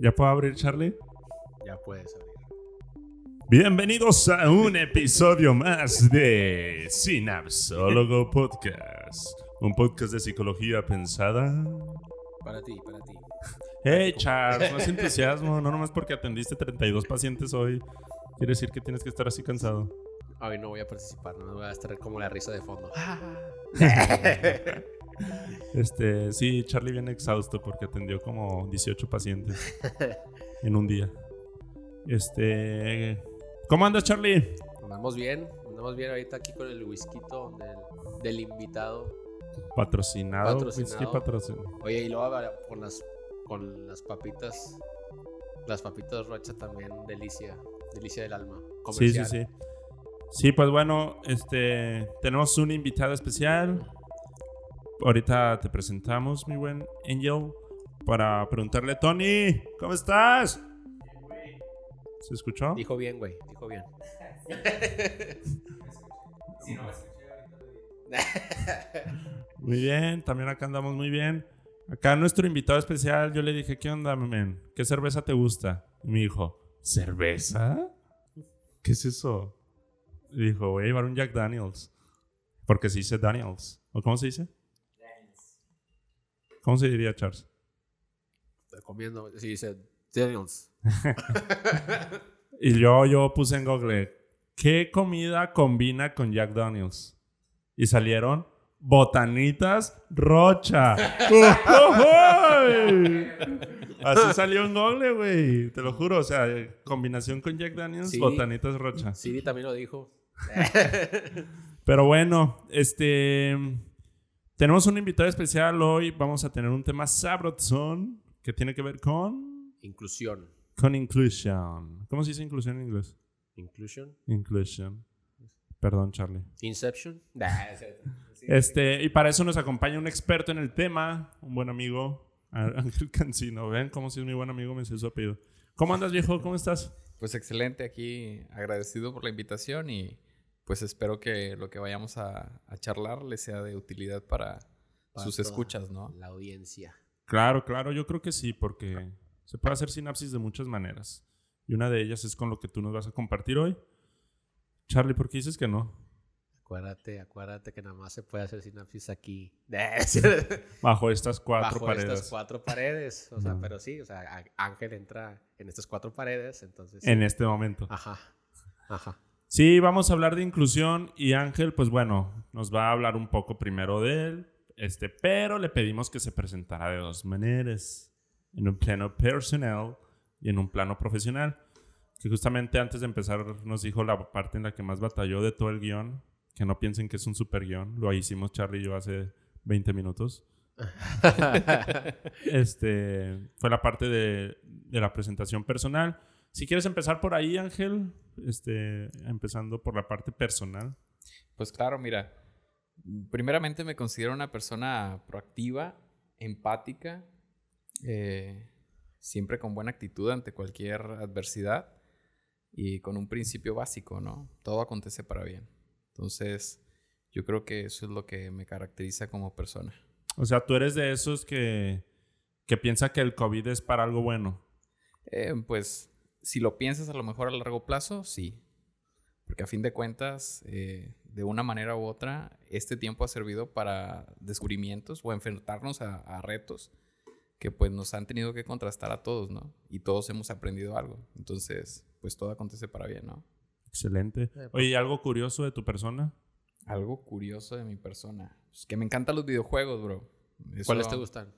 ¿Ya puedo abrir, Charlie? Ya puedes abrir. Bienvenidos a un episodio más de Sinapsólogo Podcast. Un podcast de psicología pensada. Para ti, para ti. Hey, Charles, es entusiasmo. No nomás porque atendiste 32 pacientes hoy. Quiere decir que tienes que estar así cansado. Hoy no voy a participar, no voy a estar como la risa de fondo. Este, sí, Charlie viene exhausto porque atendió como 18 pacientes en un día. Este, ¿cómo andas, Charlie? Andamos bien, andamos bien ahorita aquí con el whisky del, del invitado. Patrocinado. Patrocinado. whisky patrocinado. Oye, y luego con las, con las papitas, las papitas Rocha también, delicia, delicia del alma. Sí, sí, sí. Sí, pues bueno, este, tenemos un invitado especial. Ahorita te presentamos, mi buen Angel, para preguntarle, Tony, ¿cómo estás? ¿Se escuchó? Dijo bien, güey, dijo bien. Muy bien, también acá andamos muy bien. Acá nuestro invitado especial, yo le dije, ¿qué onda, men? ¿Qué cerveza te gusta? Y me dijo, ¿cerveza? ¿Qué es eso? Y dijo, voy a llevar un Jack Daniels. Porque se dice Daniels. ¿O cómo se dice? ¿Cómo se diría, Charles? Comiendo, sí, dice Daniels. Y yo, yo puse en Google, ¿qué comida combina con Jack Daniels? Y salieron botanitas rocha. Así salió en Google, güey. Te lo juro. O sea, combinación con Jack Daniels, Sí. botanitas rocha. Siri también lo dijo. Pero bueno, este. Tenemos un invitado especial hoy. Vamos a tener un tema sabrosón que tiene que ver con. Inclusión. Con inclusion. ¿Cómo se dice inclusión en inglés? Inclusion. Inclusion. Perdón, Charlie. Inception. Este, y para eso nos acompaña un experto en el tema, un buen amigo, Ángel Cancino. Ven cómo si es mi buen amigo, me sé su apellido. ¿Cómo andas, viejo? ¿Cómo estás? Pues excelente aquí, agradecido por la invitación y pues espero que lo que vayamos a, a charlar les sea de utilidad para, Para sus escuchas, ¿no? La audiencia. Claro, claro, yo creo que sí, porque se puede hacer sinapsis de muchas maneras. Y una de ellas es con lo que tú nos vas a compartir hoy. Charlie, ¿por qué dices que no? Acuérdate, acuérdate que nada más se puede hacer sinapsis aquí. Bajo estas cuatro Bajo paredes. estas cuatro paredes. O sea, No. pero sí, o sea, Ángel entra en estas cuatro paredes, entonces. En este momento. Ajá. Ajá. Sí, vamos a hablar de inclusión y Ángel, pues bueno, nos va a hablar un poco primero de él, este, pero le pedimos que se presentara de dos maneras, en un plano personal y en un plano profesional. Que justamente antes de empezar nos dijo la parte en la que más batalló de todo el guion, que no piensen que es un super guion, lo hicimos Charlie y yo hace 20 minutos. Este, fue la parte de, de la presentación personal. Si quieres empezar por ahí, Ángel, este, empezando por la parte personal. Pues claro, mira, primeramente me considero una persona proactiva, empática, eh, siempre con buena actitud ante cualquier adversidad y con un principio básico, ¿no? Todo acontece para bien. Entonces, yo creo que eso es lo que me caracteriza como persona. O sea, tú eres de esos que, que piensa que el COVID es para algo bueno. Eh, pues si lo piensas a lo mejor a largo plazo, sí. Porque a fin de cuentas, eh, de una manera u otra, este tiempo ha servido para descubrimientos o enfrentarnos a, a retos que pues nos han tenido que contrastar a todos, ¿no? Y todos hemos aprendido algo. Entonces, pues todo acontece para bien, ¿no? Excelente. pues. Oye, ¿y algo curioso de tu persona? Algo curioso de mi persona. Es que me encantan los videojuegos, bro. ¿Cuáles te gustan?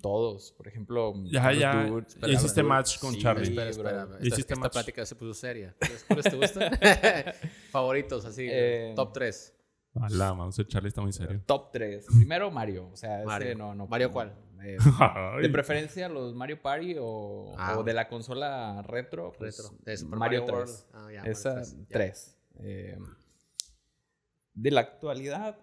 Todos. Por ejemplo, Ya, of ya. Ya Call of hiciste Duty. match con Charlie. Espera, bro. espera. Esta, Hiciste esta match. plática se puso seria. ¿Cuáles te gustan? Favoritos, así. Eh, top 3. Alá, vamos, el Charlie está muy serio. Top 3. Primero Mario. O sea, ese Mario. no, no. ¿Mario cuál? Eh, de preferencia los Mario Party o, Ah, o de la consola retro. pues, Retro. De Super Mario, Mario 3. World. Ah, ya, Esa 3, ya. 3. Eh, de la actualidad,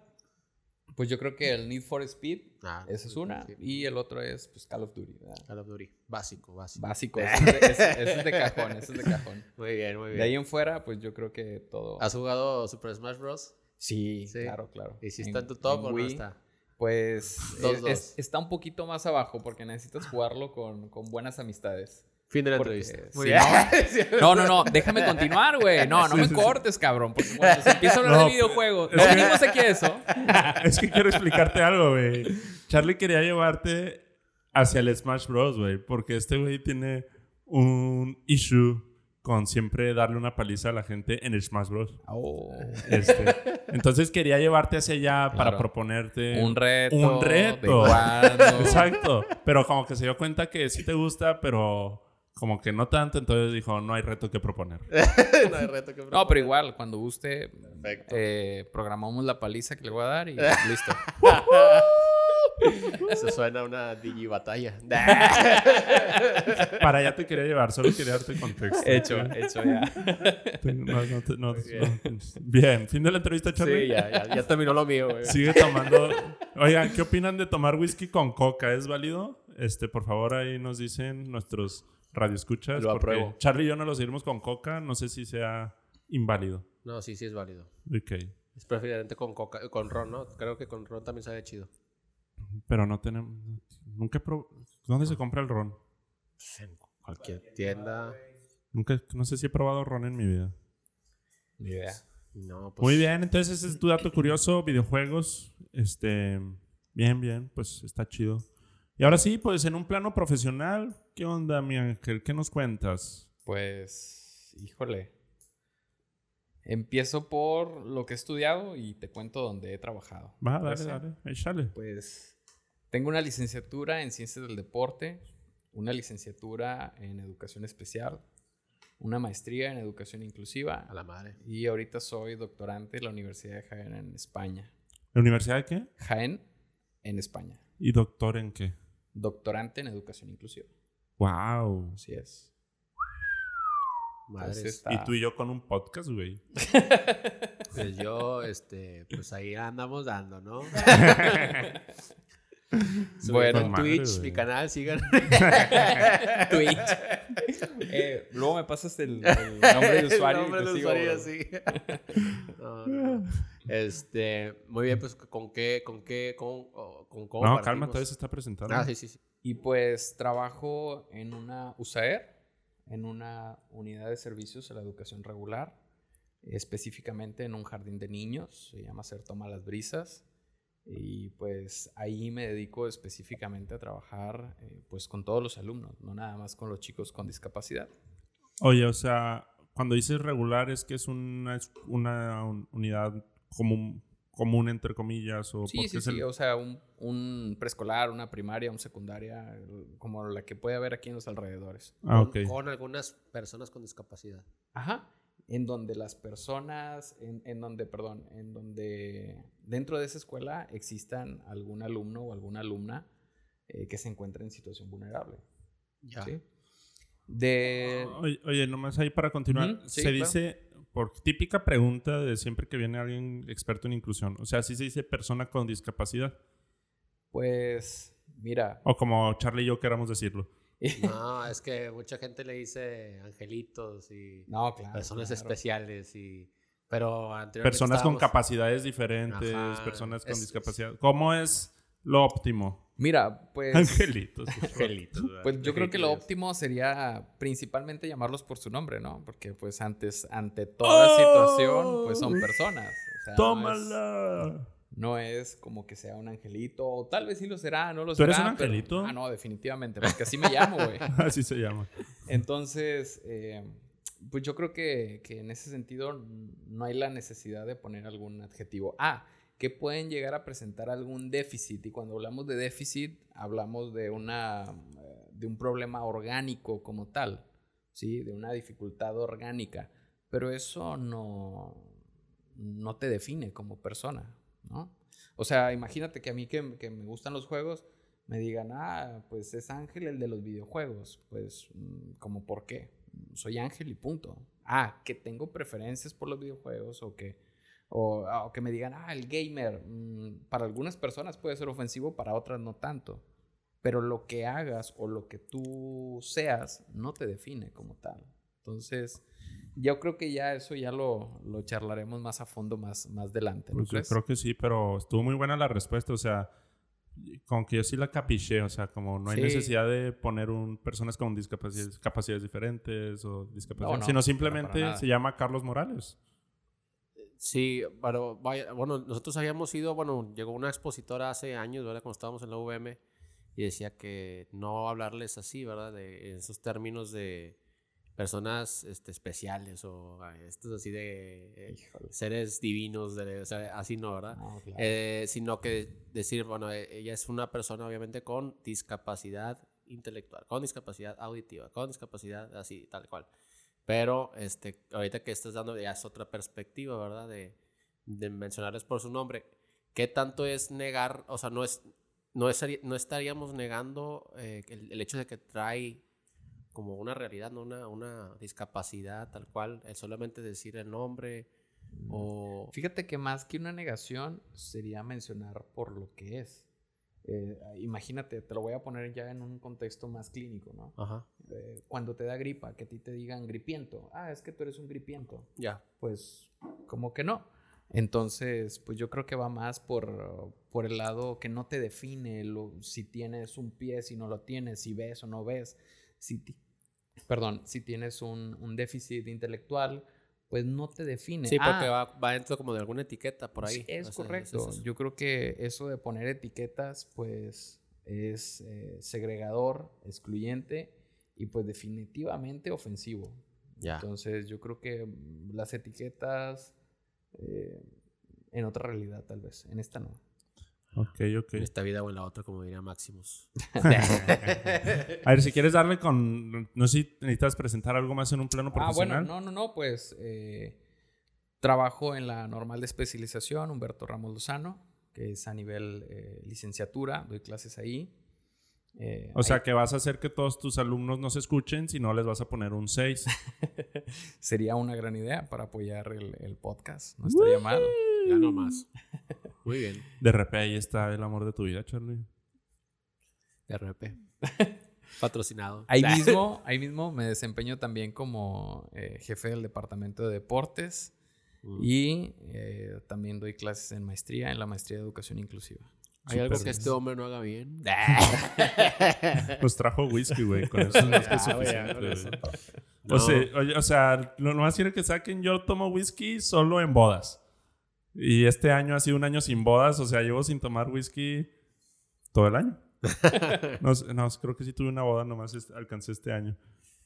pues yo creo que el Need for Speed, Ah, esa es una. sí. Y el otro es pues, Call of Duty. ¿verdad? Call of Duty. Básico, básico. Básico. Ese es, de, ese- ese es de cajón. Ese es de cajón. Muy bien, muy bien. De ahí en fuera, pues yo creo que todo. ¿Has jugado Super Smash Bros? Sí, Sí. claro, claro. ¿Y si está en tu top en o no está? Pues Dos, es- dos. es- está un poquito más abajo porque necesitas jugarlo con, con buenas amistades. Fin de la Porque entrevista. si bien. No, no, no, déjame continuar, güey. No, no Sí, me sí, sí. cortes, cabrón. Porque cuando se empieza a hablar No, de videojuegos, no que- venimos aquí a eso. es que quiero explicarte algo, güey. Charlie quería llevarte hacia el Smash Bros, güey. Porque este güey tiene un issue con siempre darle una paliza a la gente en el Smash Bros. Oh, Este, entonces quería llevarte hacia allá para proponerte un reto. Un reto. De. Exacto. Pero como que se dio cuenta que sí te gusta, pero como que no tanto. Entonces dijo, no hay reto que proponer. no hay reto que No, pero igual, cuando guste, eh, programamos la paliza que le voy a dar y listo. Se suena una digi batalla. Para allá te quería llevar, solo quería darte contexto. hecho, hecho ya. No, no te- no- Bien. no- Bien, fin de la entrevista, Charlie. sí, ya, ya, ya terminó lo mío, güey. Sigue tomando. Oigan, ¿qué opinan de tomar whisky con coca? ¿Es válido? Este, por favor, ahí nos dicen nuestros radioescuchas. Lo porque apruebo. Charlie y yo no lo seguimos con coca. No sé si sea inválido. No, sí, sí es válido. Ok. Es preferente con coca, con ron, ¿no? Creo que con ron también sabe chido. Pero no tenemos. Nunca ¿Dónde se compra el ron? Pues en cualquier tienda. Nunca, no sé si he probado ron en mi vida. Ni idea. No, pues. Muy bien, entonces ese es tu dato curioso, videojuegos. Este, bien, bien, pues está chido. Y ahora sí, pues en un plano profesional, ¿qué onda, mi ángel? ¿Qué nos cuentas? Pues, híjole. Empiezo por lo que he estudiado y te cuento dónde he trabajado. Va, dale, ¿Parece? dale, échale. Pues tengo una licenciatura en Ciencias del Deporte, una licenciatura en Educación Especial, una maestría en Educación Inclusiva A la madre. y ahorita soy doctorante en la Universidad de Jaén en España. ¿La universidad de qué? Jaén en España. ¿Y doctor en qué? Doctorante en Educación Inclusiva. Wow. Así es. Entonces está- Y tú y yo con un podcast, güey. Pues yo, este, pues ahí andamos dando, ¿no? Bueno, en madre, Twitch, mi canal, sigan. Twitch. Eh, luego me pasas el, el nombre de usuario. El nombre de usuario, sí. No, no. Este, muy bien, pues, ¿con qué, con qué, con, con cómo No, partimos? calma, todavía se está presentando. Ah, sí, sí, sí. Y pues trabajo en una USAER, en una unidad de servicios a la educación regular, específicamente en un jardín de niños, se llama Ser Toma las Brisas. Y pues ahí me dedico específicamente a trabajar eh, pues con todos los alumnos, no nada más con los chicos con discapacidad. Oye, o sea, cuando dices regular es que es una, una un- unidad común, común, entre comillas, o Sí, porque sí, es sí, o sea, un, un preescolar, una primaria, un secundaria, como la que puede haber aquí en los alrededores. Ah, Con- ok. Con algunas personas con discapacidad. Ajá. En donde las personas, en, en donde, perdón, en donde dentro de esa escuela existan algún alumno o alguna alumna eh, que se encuentre en situación vulnerable. Ya. ¿sí? De... Oye, oye, nomás ahí para continuar. Sí, se claro. dice, por típica pregunta de siempre que viene alguien experto en inclusión, o sea, sí se dice persona con discapacidad, Pues, mira, o como Charlie y yo queramos decirlo. No, es que mucha gente le dice angelitos y no, claro. personas claro. especiales y... Pero anteriormente Personas con capacidades diferentes, Ajá, personas con es- discapacidad. ¿Cómo es lo óptimo? Mira, pues... Angelitos. Angelitos. ¿verdad? Pues yo creo que lo óptimo sería principalmente llamarlos por su nombre, ¿no? Porque pues antes, ante toda situación, pues son personas. O sea, no es- ¡Tómala! No es como que sea un angelito, o tal vez sí lo será, no lo ¿Tú eres será. un pero- angelito? Ah, no, definitivamente, porque así me llamo, güey. Así se llama. Entonces, eh, pues yo creo que, que en ese sentido no hay la necesidad de poner algún adjetivo. Ah, que pueden llegar a presentar algún déficit, y cuando hablamos de déficit, hablamos de, una, eh, de un problema orgánico como tal, ¿sí? De una dificultad orgánica, pero eso no, no te define como persona, ¿no? O sea, imagínate que a mí que, que me gustan los juegos, me digan, ah, pues es Ángel el de los videojuegos. Pues, mm, ¿como por qué? Soy Ángel y punto. Ah, que tengo preferencias por los videojuegos o que, o, ah, o que me digan, ah, el gamer. mm, para algunas personas puede ser ofensivo, para otras no tanto. Pero lo que hagas o lo que tú seas no te define como tal. Entonces, yo creo que ya eso ya lo, lo charlaremos más a fondo más, más adelante. ¿no Pues yo creo que sí, pero estuvo muy buena la respuesta. O sea, Como que yo sí la capiché, o sea, como no hay Sí. necesidad de poner un personas con discapacidades capacidades diferentes o discapacidades, No, no, sino simplemente se llama Carlos Morales. Sí, pero vaya, bueno, nosotros habíamos ido, bueno, llegó una expositora hace años, ¿verdad? Cuando estábamos en la UVM y decía que no hablarles así, ¿verdad? De en esos términos de personas este, especiales o ah, estos así de eh, seres divinos, de, o sea, así no, ¿verdad? No, claro. Eh, sino que decir, bueno, eh, ella es una persona obviamente con discapacidad intelectual, con discapacidad auditiva, con discapacidad así, tal cual. Pero este, ahorita que estás dando ya es otra perspectiva, ¿verdad? De, mencionarles por su nombre. ¿Qué tanto es negar, o sea, no es, no, es, no estaríamos negando eh, el, el hecho de que trae como una realidad, no una, una discapacidad tal cual, el solamente decir el nombre o... Fíjate que más que una negación sería mencionar por lo que es. Eh, imagínate, te lo voy a poner ya en un contexto más clínico, ¿no? Ajá, Eh, cuando te da gripa, que a ti te digan gripiento. Ah, es que tú eres un gripiento. ya. Pues, como que no. Entonces, pues yo creo que va más por, por el lado que no te define lo- si tienes un pie, si no lo tienes, si ves o no ves, si ti- perdón, si tienes un, un déficit intelectual, pues no te define. Sí, porque Ah, va, va dentro como de alguna etiqueta por ahí. Es O sea, correcto. es. Yo creo que eso de poner etiquetas, pues, es eh, segregador, excluyente y pues definitivamente ofensivo. Ya. Entonces yo creo que las etiquetas eh, en otra realidad tal vez, en esta no. Ok, ok. En esta vida o en la otra, como diría Maximus. A ver, si quieres darle con... No sé si necesitas presentar algo más en un plano Ah, bueno, profesional. no, no, no, pues eh, trabajo en la normal de especialización Humberto Ramos Lozano, que es a nivel eh, licenciatura, doy clases ahí. Eh, O sea, ahí que vas a hacer que todos tus alumnos no se escuchen, si no les vas a poner un 6. sería una gran idea para apoyar el, el podcast, no estaría mal. Ya no más. Muy bien. De repente ahí está el amor de tu vida, Charlie. De RP. Patrocinado. Ahí mismo, ahí mismo me desempeño también como eh, jefe del departamento de deportes Mm. y eh, también doy clases en maestría, en la maestría de educación inclusiva. ¿Hay algo que este hombre no haga bien? Pues trajo whisky, güey. Con eso es más que güey, ya, suficiente, con güey. eso. O, sea, oye, o sea, lo más quiero que saquen, yo tomo whisky solo en bodas. Y este año ha sido un año sin bodas, o sea, llevo sin tomar whisky todo el año. No, no, creo que sí tuve una boda, nomás es- alcancé este año.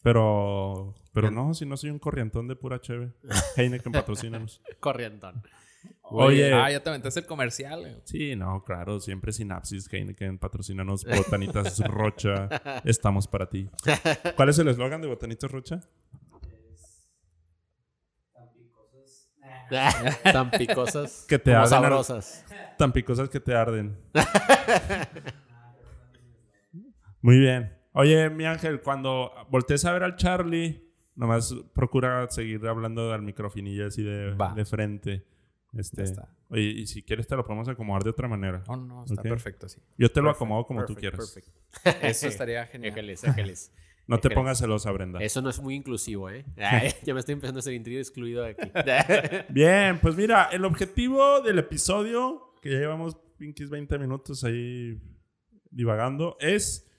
Pero, pero no, si no soy un corrientón de pura cheve. Heineken patrocínanos. Corrientón. Oye, Ah, ya te aventaste el comercial. güey. sí, no, claro, siempre Sinapsis, Heineken, patrocínanos, Botanitas Rocha, estamos para ti. ¿Cuál es el eslogan de Botanitas Rocha? Tan picosas. Que te como arden sabrosas. Tan picosas que te arden. Muy bien. Oye, mi ángel, cuando voltees a ver al Charlie, nomás procura seguir hablando al microfinillo así de, frente. Este, Ya está. Oye, y si quieres te lo podemos acomodar de otra manera. No, no, está perfecto así. Yo te lo acomodo como tú quieras. perfect. Eso estaría genial. Ángeles, ángeles. No te pongas celosa, Brenda. Eso no es muy inclusivo, ¿eh? Ay, ya me estoy empezando a sentir excluido de aquí. Bien, pues mira, el objetivo del episodio, que ya llevamos pinches 20 minutos ahí divagando, es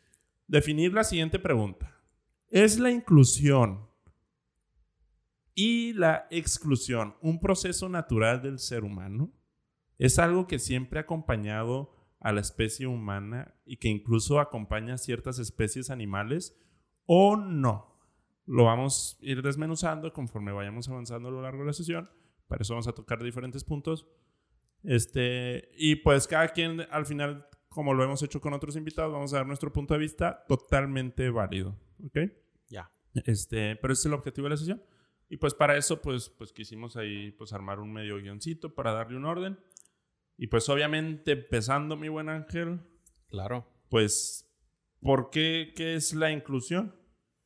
definir la siguiente pregunta. ¿Es la inclusión y la exclusión un proceso natural del ser humano? ¿Es algo que siempre ha acompañado a la especie humana y que incluso acompaña a ciertas especies animales o no? Lo vamos a ir desmenuzando conforme vayamos avanzando a lo largo de la sesión. Para eso vamos a tocar diferentes puntos. Este, y pues cada quien al final, como lo hemos hecho con otros invitados, vamos a dar nuestro punto de vista totalmente válido. ¿Ok? ya. Este, pero ese es el objetivo de la sesión. Y pues para eso, pues, pues quisimos ahí pues armar un medio guioncito para darle un orden. Y pues obviamente empezando, mi buen Ángel, Claro. pues, ¿por qué, qué es la inclusión?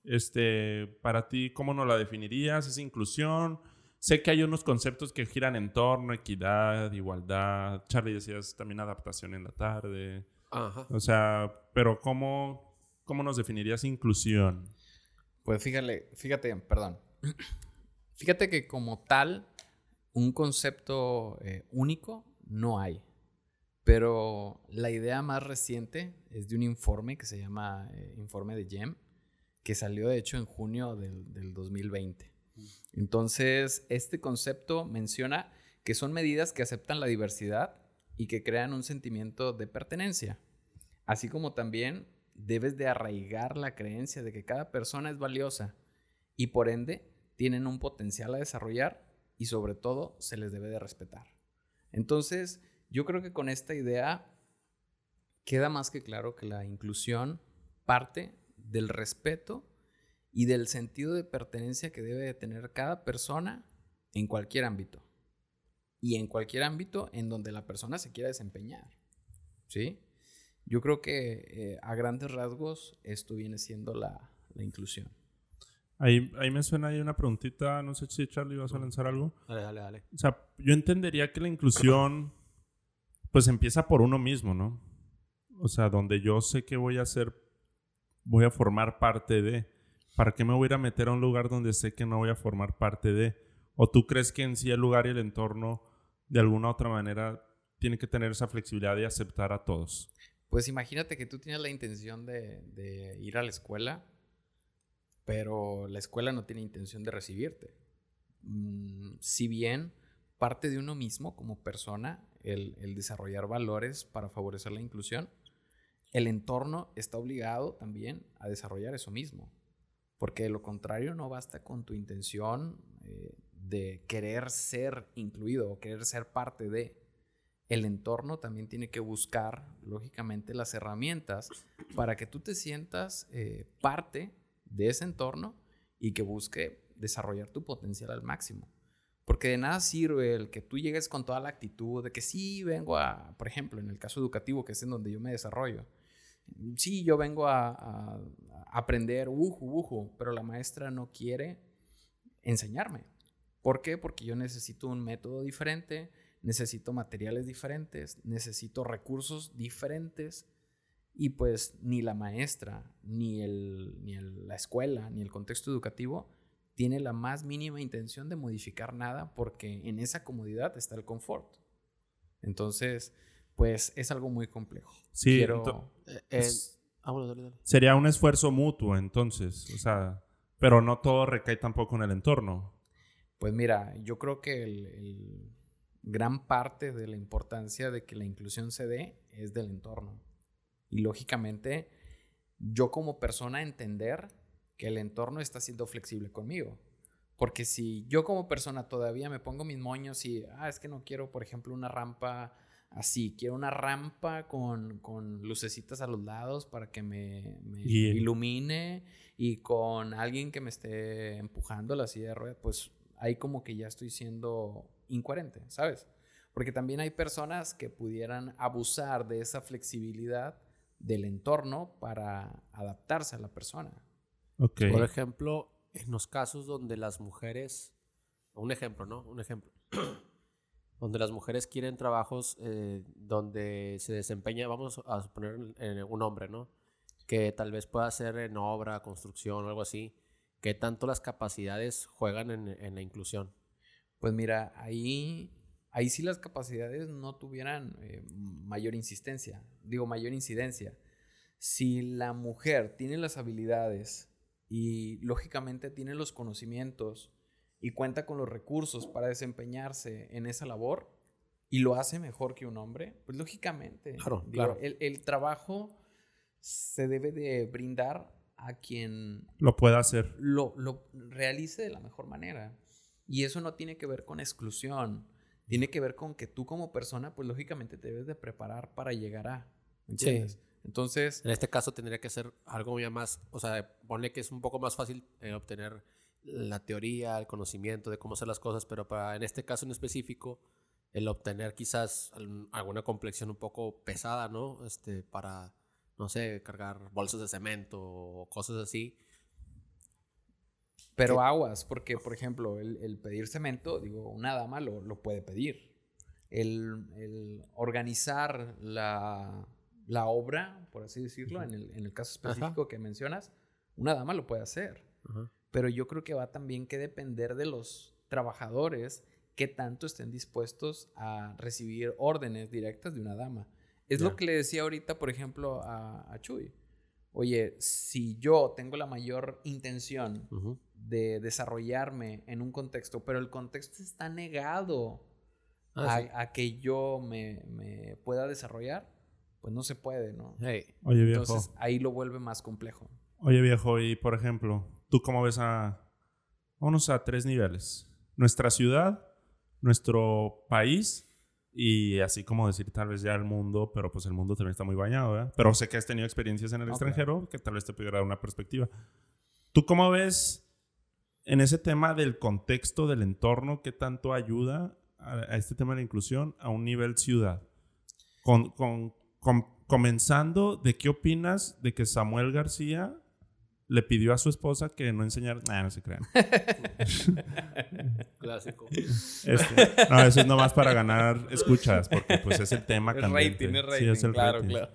Este, para ti, ¿cómo nos la definirías? ¿Es inclusión? Sé que hay unos conceptos que giran en torno, equidad, igualdad. Charlie decías también adaptación en la tarde. Ajá. O sea, pero ¿cómo, cómo nos definirías inclusión? Pues fíjate, fíjate, perdón. Fíjate que como tal, un concepto eh, único no hay. Pero la idea más reciente es de un informe que se llama eh, Informe de GEM, que salió de hecho en junio del, del 2020. Entonces, este concepto menciona que son medidas que aceptan la diversidad y que crean un sentimiento de pertenencia, así como también debes de arraigar la creencia de que cada persona es valiosa y por ende tienen un potencial a desarrollar y sobre todo se les debe de respetar. Entonces, yo creo que con esta idea queda más que claro que la inclusión parte del respeto y del sentido de pertenencia que debe de tener cada persona en cualquier ámbito. Y en cualquier ámbito en donde la persona se quiera desempeñar. ¿Sí? Yo creo que eh, a grandes rasgos esto viene siendo la, inclusión. Ahí, ahí me suena ahí una preguntita, no sé si Charlie vas a lanzar algo. Dale, dale, dale. O sea, yo entendería que la inclusión pues empieza por uno mismo, ¿no? O sea, donde yo sé que voy a ser, voy a formar parte de. ¿Para qué me voy a meter a un lugar donde sé que no voy a formar parte de? ¿O tú crees que en sí el lugar y el entorno de alguna u otra manera tiene que tener esa flexibilidad de aceptar a todos? Pues imagínate que tú tienes la intención de, ir a la escuela, pero la escuela no tiene intención de recibirte. Mm, si bien parte de uno mismo como persona el, desarrollar valores para favorecer la inclusión, el entorno está obligado también a desarrollar eso mismo. Porque de lo contrario no basta con tu intención eh, de querer ser incluido o querer ser parte de el entorno también tiene que buscar, lógicamente, las herramientas para que tú te sientas eh, parte de ese entorno y que busque desarrollar tu potencial al máximo. Porque de nada sirve el que tú llegues con toda la actitud de que sí vengo a, por ejemplo, en el caso educativo, que es en donde yo me desarrollo, sí, yo vengo a, aprender, uju, pero la maestra no quiere enseñarme. ¿Por qué? Porque yo necesito un método diferente, necesito materiales diferentes, necesito recursos diferentes y pues ni la maestra, ni, ni la escuela, ni el contexto educativo tiene la más mínima intención de modificar nada porque en esa comodidad está el confort. Entonces, pues es algo muy complejo. Sí, eh, eh, ah, sería un esfuerzo mutuo entonces, o sea, pero no todo recae tampoco en el entorno. Pues mira, yo creo que el gran parte de la importancia de que la inclusión se dé es del entorno. Y lógicamente, yo como persona entender que el entorno está siendo flexible conmigo. Porque si yo como persona todavía me pongo mis moños y, ah, es que no quiero, por ejemplo, una rampa así, quiero una rampa con, con lucecitas a los lados para que me, ilumine y con alguien que me esté empujando la silla de ruedas, pues ahí como que ya estoy siendo incoherente, ¿sabes? Porque también hay personas que pudieran abusar de esa flexibilidad del entorno para adaptarse a la persona. Por ejemplo, en los casos donde las mujeres, un ejemplo, ¿no? Un ejemplo. donde las mujeres quieren trabajos eh, donde se desempeña, vamos a suponer un hombre, ¿no? Que tal vez pueda ser en obra, construcción o algo así. ¿Qué tanto las capacidades juegan en la inclusión? Pues mira, ahí, ahí sí las capacidades no tuvieran eh, mayor insistencia, digo mayor incidencia. Si la mujer tiene las habilidades y lógicamente tiene los conocimientos y cuenta con los recursos para desempeñarse en esa labor y lo hace mejor que un hombre, pues lógicamente claro, claro. El, trabajo se debe de brindar a quien lo pueda hacer. Lo, lo realice de la mejor manera. Y eso no tiene que ver con exclusión, tiene que ver con que tú como persona, pues lógicamente te debes de preparar para llegar a. ¿Entiendes? Entonces... En este caso tendría que ser algo ya más, o sea, pone que es un poco más fácil eh, obtener la teoría, el conocimiento de cómo hacer las cosas, pero para en este caso en específico, el obtener quizás alguna complexión un poco pesada, ¿no? Este, para, no sé, cargar bolsas de cemento o cosas así, pero aguas, porque, por ejemplo, el, pedir cemento, digo, una dama lo, lo puede pedir. El, organizar la, obra, por así decirlo, en, el, en, el, caso específico que mencionas, una dama lo puede hacer. Pero yo creo que va también que depender de los trabajadores que tanto estén dispuestos a recibir órdenes directas de una dama. Es lo que le decía ahorita, por ejemplo, a, a Chuy. Oye, si yo tengo la mayor intención de desarrollarme en un contexto, pero el contexto está negado Ah, a, sí. a que yo me, me pueda desarrollar, pues no se puede, ¿no? Hey, Oye, viejo. Entonces ahí lo vuelve más complejo. Oye, viejo, y por ejemplo, ¿tú cómo ves a... Vámonos a tres niveles. Nuestra ciudad, nuestro país y así como decir tal vez ya el mundo, pero pues el mundo también está muy bañado, ¿verdad? Pero sé que has tenido experiencias en el extranjero que tal vez te pudiera dar una perspectiva. ¿Tú cómo ves en ese tema del contexto, del entorno, qué tanto ayuda a, a este tema de la inclusión a un nivel ciudad? Con, con- con- comenzando, ¿de qué opinas de que Samuel García le pidió a su esposa que no enseñara... Nah, no se crean. clásico. Este, no, eso es nomás para ganar escuchas, porque pues es el tema Es candente. rating, es Sí, es el claro, rating. claro.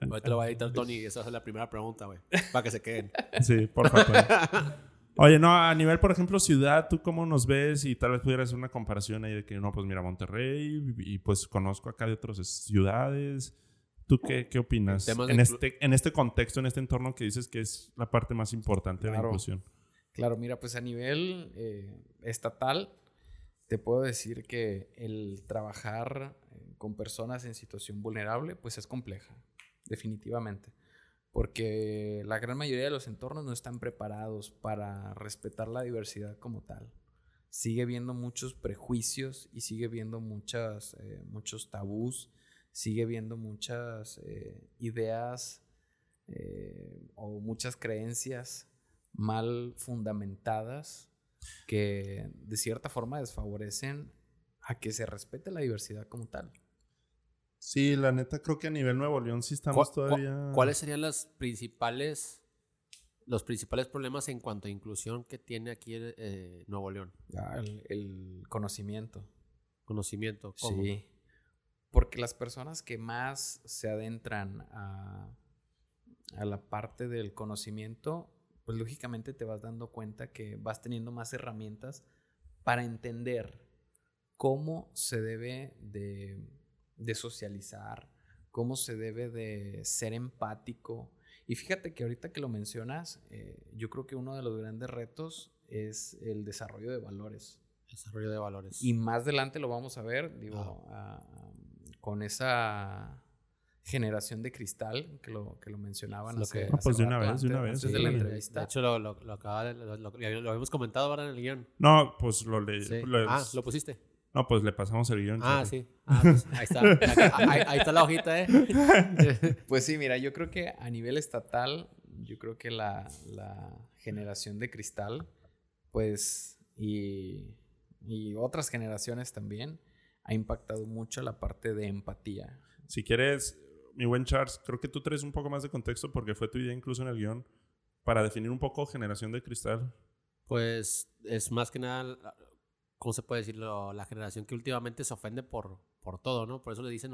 Ahorita lo va a editar Tony y esa es la primera pregunta, güey. Para que se queden. Sí, por favor. Oye, no, a nivel, por ejemplo, ciudad, ¿tú cómo nos ves? Y tal vez pudieras hacer una comparación ahí de que, no, pues mira, Monterrey, y, y, pues conozco acá de otras ciudades. ¿Tú qué, qué opinas? En este, en este contexto, en este entorno que dices que es la parte más importante de la Claro. inclusión. Claro, mira, pues a nivel eh, estatal, te puedo decir que el trabajar eh, con personas en situación vulnerable, pues es compleja, definitivamente. Porque la gran mayoría de los entornos no están preparados para respetar la diversidad como tal. Sigue viendo muchos prejuicios y sigue viendo muchas, eh, muchos tabús, sigue viendo muchas eh, ideas eh, o muchas creencias mal fundamentadas que de cierta forma desfavorecen a que se respete la diversidad como tal. Sí, la neta, creo que a nivel Nuevo León sí ¿Cu- estamos cu- todavía... ¿Cuáles serían las principales, los principales problemas en cuanto a inclusión que tiene aquí eh, Nuevo León? El, el conocimiento. Conocimiento. ¿cómo? Sí. Porque las personas que más se adentran a, a la parte del conocimiento, pues lógicamente te vas dando cuenta que vas teniendo más herramientas para entender cómo se debe de, de socializar, cómo se debe de ser empático. Y fíjate que ahorita que lo mencionas, eh, yo creo que uno de los grandes retos es el desarrollo de valores. Desarrollo de valores. Y más adelante lo vamos a ver, digo, con esa generación de cristal que lo, que lo mencionaban. Lo hace- que- Ah, hace pues de una vez, de una vez, antes de la sí. entrevista. De hecho, lo, lo, lo acaba de- lo, lo- lo habíamos comentado ahora en el guion. No, pues lo leí. Sí. lo- Ah, ¿lo pusiste? No, pues le pasamos el guion. Ah, sí. Ah, pues, ahí está. Ahí, ahí está la hojita, ¿eh? Pues sí, mira, yo creo que a nivel estatal, yo creo que la, la generación de cristal, pues, y, y otras generaciones también, ha impactado mucho la parte de empatía. Si quieres, mi buen Charles, creo que tú traes un poco más de contexto porque fue tu idea incluso en el guion para definir un poco generación de cristal. Pues es más que nada, la- ¿cómo se puede decirlo? La generación que últimamente se ofende por, por todo, ¿no? Por eso le dicen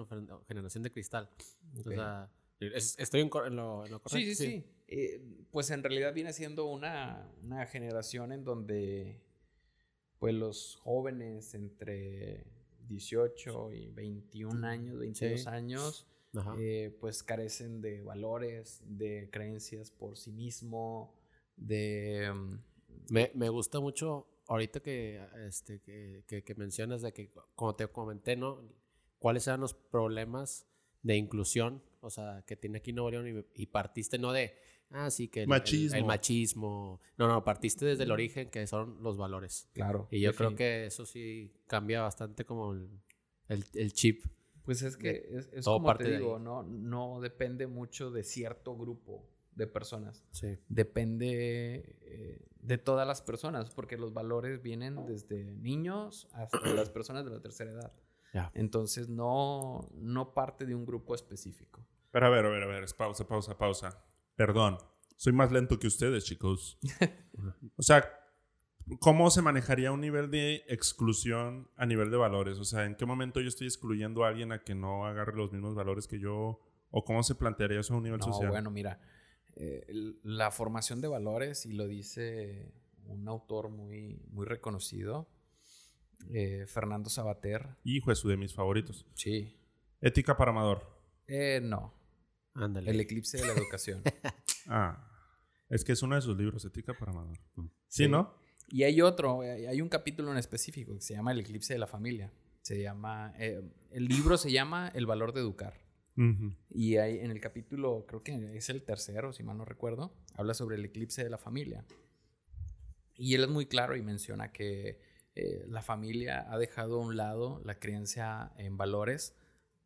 generación de cristal. O Ok. sea, es- estoy en, cor- en lo, en lo correcto. Sí, sí, sí. Eh, pues en realidad viene siendo una, una generación en donde pues los jóvenes entre 18 y 21 años, 22 Sí. años, eh, pues carecen de valores, de creencias por sí mismo, de... mm, Me, me gusta mucho ahorita que, este, que, que, que mencionas de que, como te comenté, ¿no? ¿Cuáles eran los problemas de inclusión? O sea, que tiene aquí Nuevo León y, y partiste no de, ah, sí, que el, el- Machismo. el machismo. No, no, partiste desde el origen que son los valores. Claro. Y yo creo defini- que eso sí cambia bastante como el, el, el chip. Pues es que es, es como parte te digo, no, no depende mucho de cierto grupo de personas. Sí. depende eh, de todas las personas, porque los valores vienen desde niños hasta las personas de la tercera edad. Ya. Entonces no, no parte de un grupo específico. Pero a ver, a ver, a ver, es pausa, pausa, pausa. Perdón, soy más lento que ustedes, chicos. o sea, ¿cómo se manejaría un nivel de exclusión a nivel de valores? O sea, ¿en qué momento yo estoy excluyendo a alguien a que no agarre los mismos valores que yo? ¿O cómo se plantearía eso a un nivel No, social? bueno, mira, eh, la formación de valores, y lo dice un autor muy, muy reconocido, eh, Fernando Sabater, Hijo de su de mis favoritos. sí, Ética para amador. Eh, no. Ándale. El eclipse de la educación. Ah. Es que es uno de sus libros, Ética para Amador. Mm. Sí, Sí. ¿no? y hay otro, eh, hay un capítulo en específico que se llama El eclipse de la familia. Se llama, eh, el libro se llama El valor de educar. Ujú. Y hay, en el capítulo, creo que es el tercero, si mal no recuerdo, habla sobre el eclipse de la familia. Y él es muy claro y menciona que eh, la familia ha dejado a un lado la creencia en valores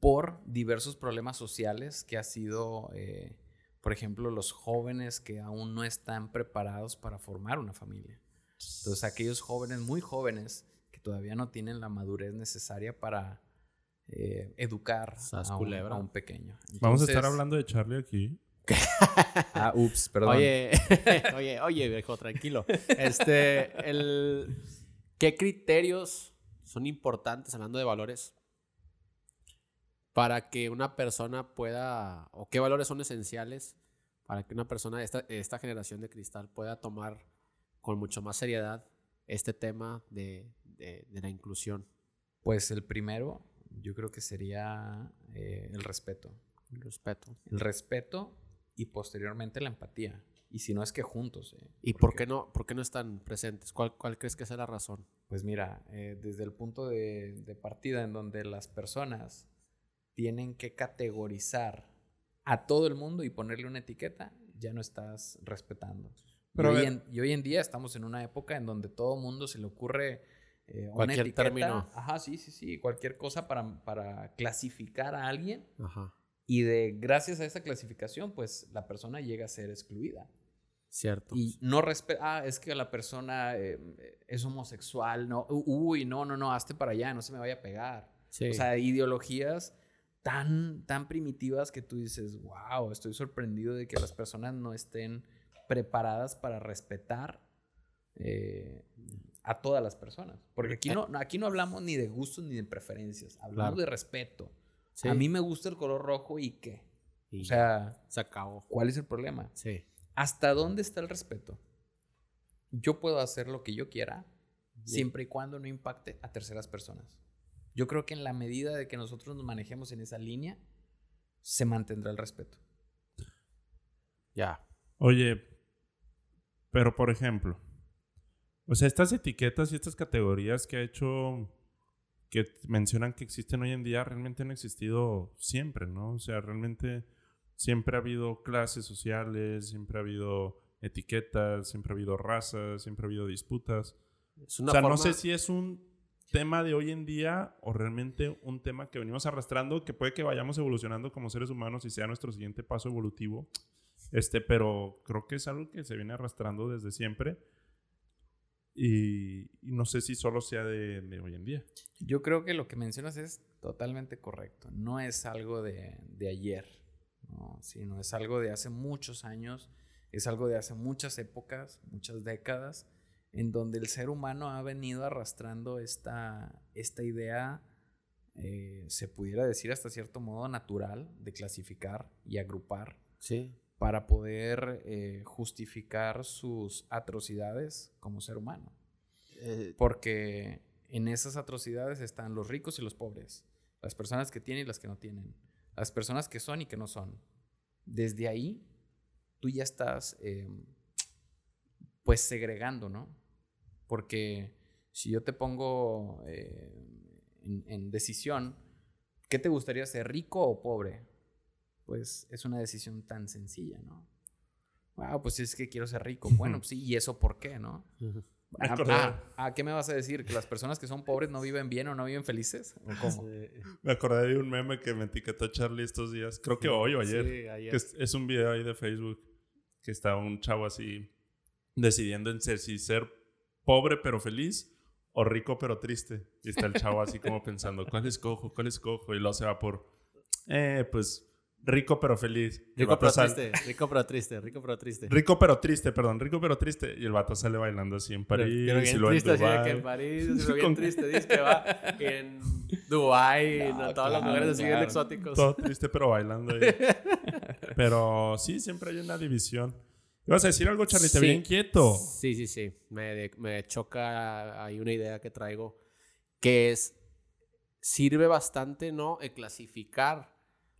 por diversos problemas sociales que ha sido, eh, por ejemplo, los jóvenes que aún no están preparados para formar una familia. Entonces, aquellos jóvenes, muy jóvenes, que todavía no tienen la madurez necesaria para eh, educar a un, a un pequeño. Vamos a estar Entonces- hablando de Charlie aquí. Ah, ups, perdón. Oye, oye, oye, viejo, tranquilo. Este, el, ¿qué criterios son importantes, hablando de valores, para que una persona pueda, o qué valores son esenciales para que una persona de esta, esta generación de cristal pueda tomar con mucho más seriedad este tema de, de- de la inclusión? Pues el primero, yo creo que sería eh, el respeto. El respeto. El respeto y posteriormente la empatía. Y si no es que juntos. eh, ¿Y por qué no, por qué no están presentes? ¿Cuál, cuál crees que sea la razón? Pues mira, eh, desde el punto de, de partida en donde las personas tienen que categorizar a todo el mundo y ponerle una etiqueta, ya no estás respetando. Pero y, hoy en, y hoy en día estamos en una época en donde todo mundo se le ocurre eh, Cualquier etiqueta. término. Ajá, sí, sí, sí. Cualquier cosa para, para clasificar a alguien. Ajá. Y de gracias a esa clasificación, pues la persona llega a ser excluida. Cierto. Y no respeta, ah, es que la persona eh, es homosexual, no, uy, no, no, no, hazte para allá, no se me vaya a pegar. Sí. O sea, ideologías tan, tan primitivas que tú dices, wow, estoy sorprendido de que las personas no estén preparadas para respetar eh, a todas las personas. Porque aquí no, aquí no hablamos ni de gustos ni de preferencias, hablamos Claro. de respeto. Sí. A mí me gusta el color rojo y qué. Y O sea, se acabó. ¿cuál es el problema? Sí. ¿Hasta dónde está el respeto? Yo puedo hacer lo que yo quiera siempre y cuando no impacte a terceras personas. Yo creo que en la medida de que nosotros nos manejemos en esa línea, se mantendrá el respeto. Ya. Oye, pero por ejemplo, o sea, estas etiquetas y estas categorías que ha hecho, que mencionan que existen hoy en día, realmente han existido siempre, ¿no? O sea, realmente siempre ha habido clases sociales, siempre ha habido etiquetas, siempre ha habido razas, siempre ha habido disputas. Es una o sea, no sé si es un tema de hoy en día o realmente un tema que venimos arrastrando, que puede que vayamos evolucionando como seres humanos y sea nuestro siguiente paso evolutivo. Este, pero creo que es algo que se viene arrastrando desde siempre. Y, y no sé si solo sea de, de hoy en día. Yo creo que lo que mencionas es totalmente correcto. No es algo de, de ayer, ¿no? sino es algo de hace muchos años, es algo de hace muchas épocas, muchas décadas, en donde el ser humano ha venido arrastrando esta, esta idea, eh, se pudiera decir hasta cierto modo natural, de clasificar y agrupar Sí. para poder eh, justificar sus atrocidades como ser humano. Eh, Porque en esas atrocidades están los ricos y los pobres, las personas que tienen y las que no tienen, las personas que son y que no son. Desde ahí, tú ya estás, eh, pues, segregando, ¿no? Porque si yo te pongo eh, en, en decisión, ¿qué te gustaría ser, rico o pobre? Pues es una decisión tan sencilla, ¿no? Wow, pues es que quiero ser rico. Bueno, pues sí, ¿y eso por qué, no? Ah, ah, ah, ¿qué me vas a decir? ¿Que las personas que son pobres no viven bien o no viven felices? ¿O cómo? Me acordé de un meme que me etiquetó Charlie estos días. Creo que hoy o ayer. Sí, ayer. Que es, es un video ahí de Facebook que está un chavo así decidiendo en ser si ser pobre pero feliz o rico pero triste. Y está el chavo así como pensando, ¿cuál escojo? ¿Cuál escojo? Y luego se va por, eh, pues rico pero feliz. Y el Rico pero sale- triste, rico pero triste, rico pero triste. Rico pero triste, perdón, rico pero triste. Y el vato sale bailando así en París Pero y bien luego en triste, así de que en París, así bien Con- triste, dice que va en Dubái, No, no, todas las claro, mujeres así bien exóticos. Todo triste pero bailando ahí. Pero sí, siempre hay una división. ¿Ibas a decir algo, Charlie? Te Sí. vi inquieto. Sí, sí, sí. Me, me choca hay una idea que traigo que es, sirve bastante, ¿no? El clasificar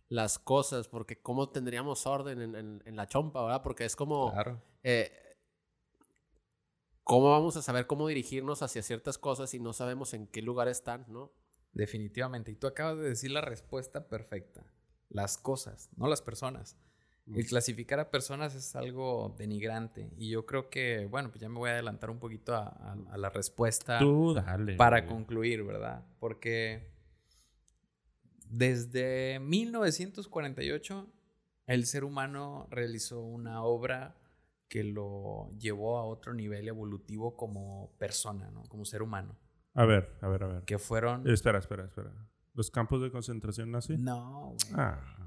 las cosas, porque cómo tendríamos orden en, en- en la chompa, ¿verdad? Porque es como, Claro. eh, ¿cómo vamos a saber cómo dirigirnos hacia ciertas cosas si no sabemos en qué lugar están, ¿no? Definitivamente. Y tú acabas de decir la respuesta perfecta. Las cosas, no las personas. El clasificar a personas es algo denigrante. Y yo creo que, bueno, pues ya me voy a adelantar un poquito a, a- a la respuesta Tú dale. para güey. concluir, ¿verdad? Porque desde 1948 el ser humano realizó una obra que lo llevó a otro nivel evolutivo como persona, ¿no? Como ser humano. A ver, a ver, a ver. Que fueron... Espera, espera, espera. ¿Los campos de concentración nazi? No, güey. Ah.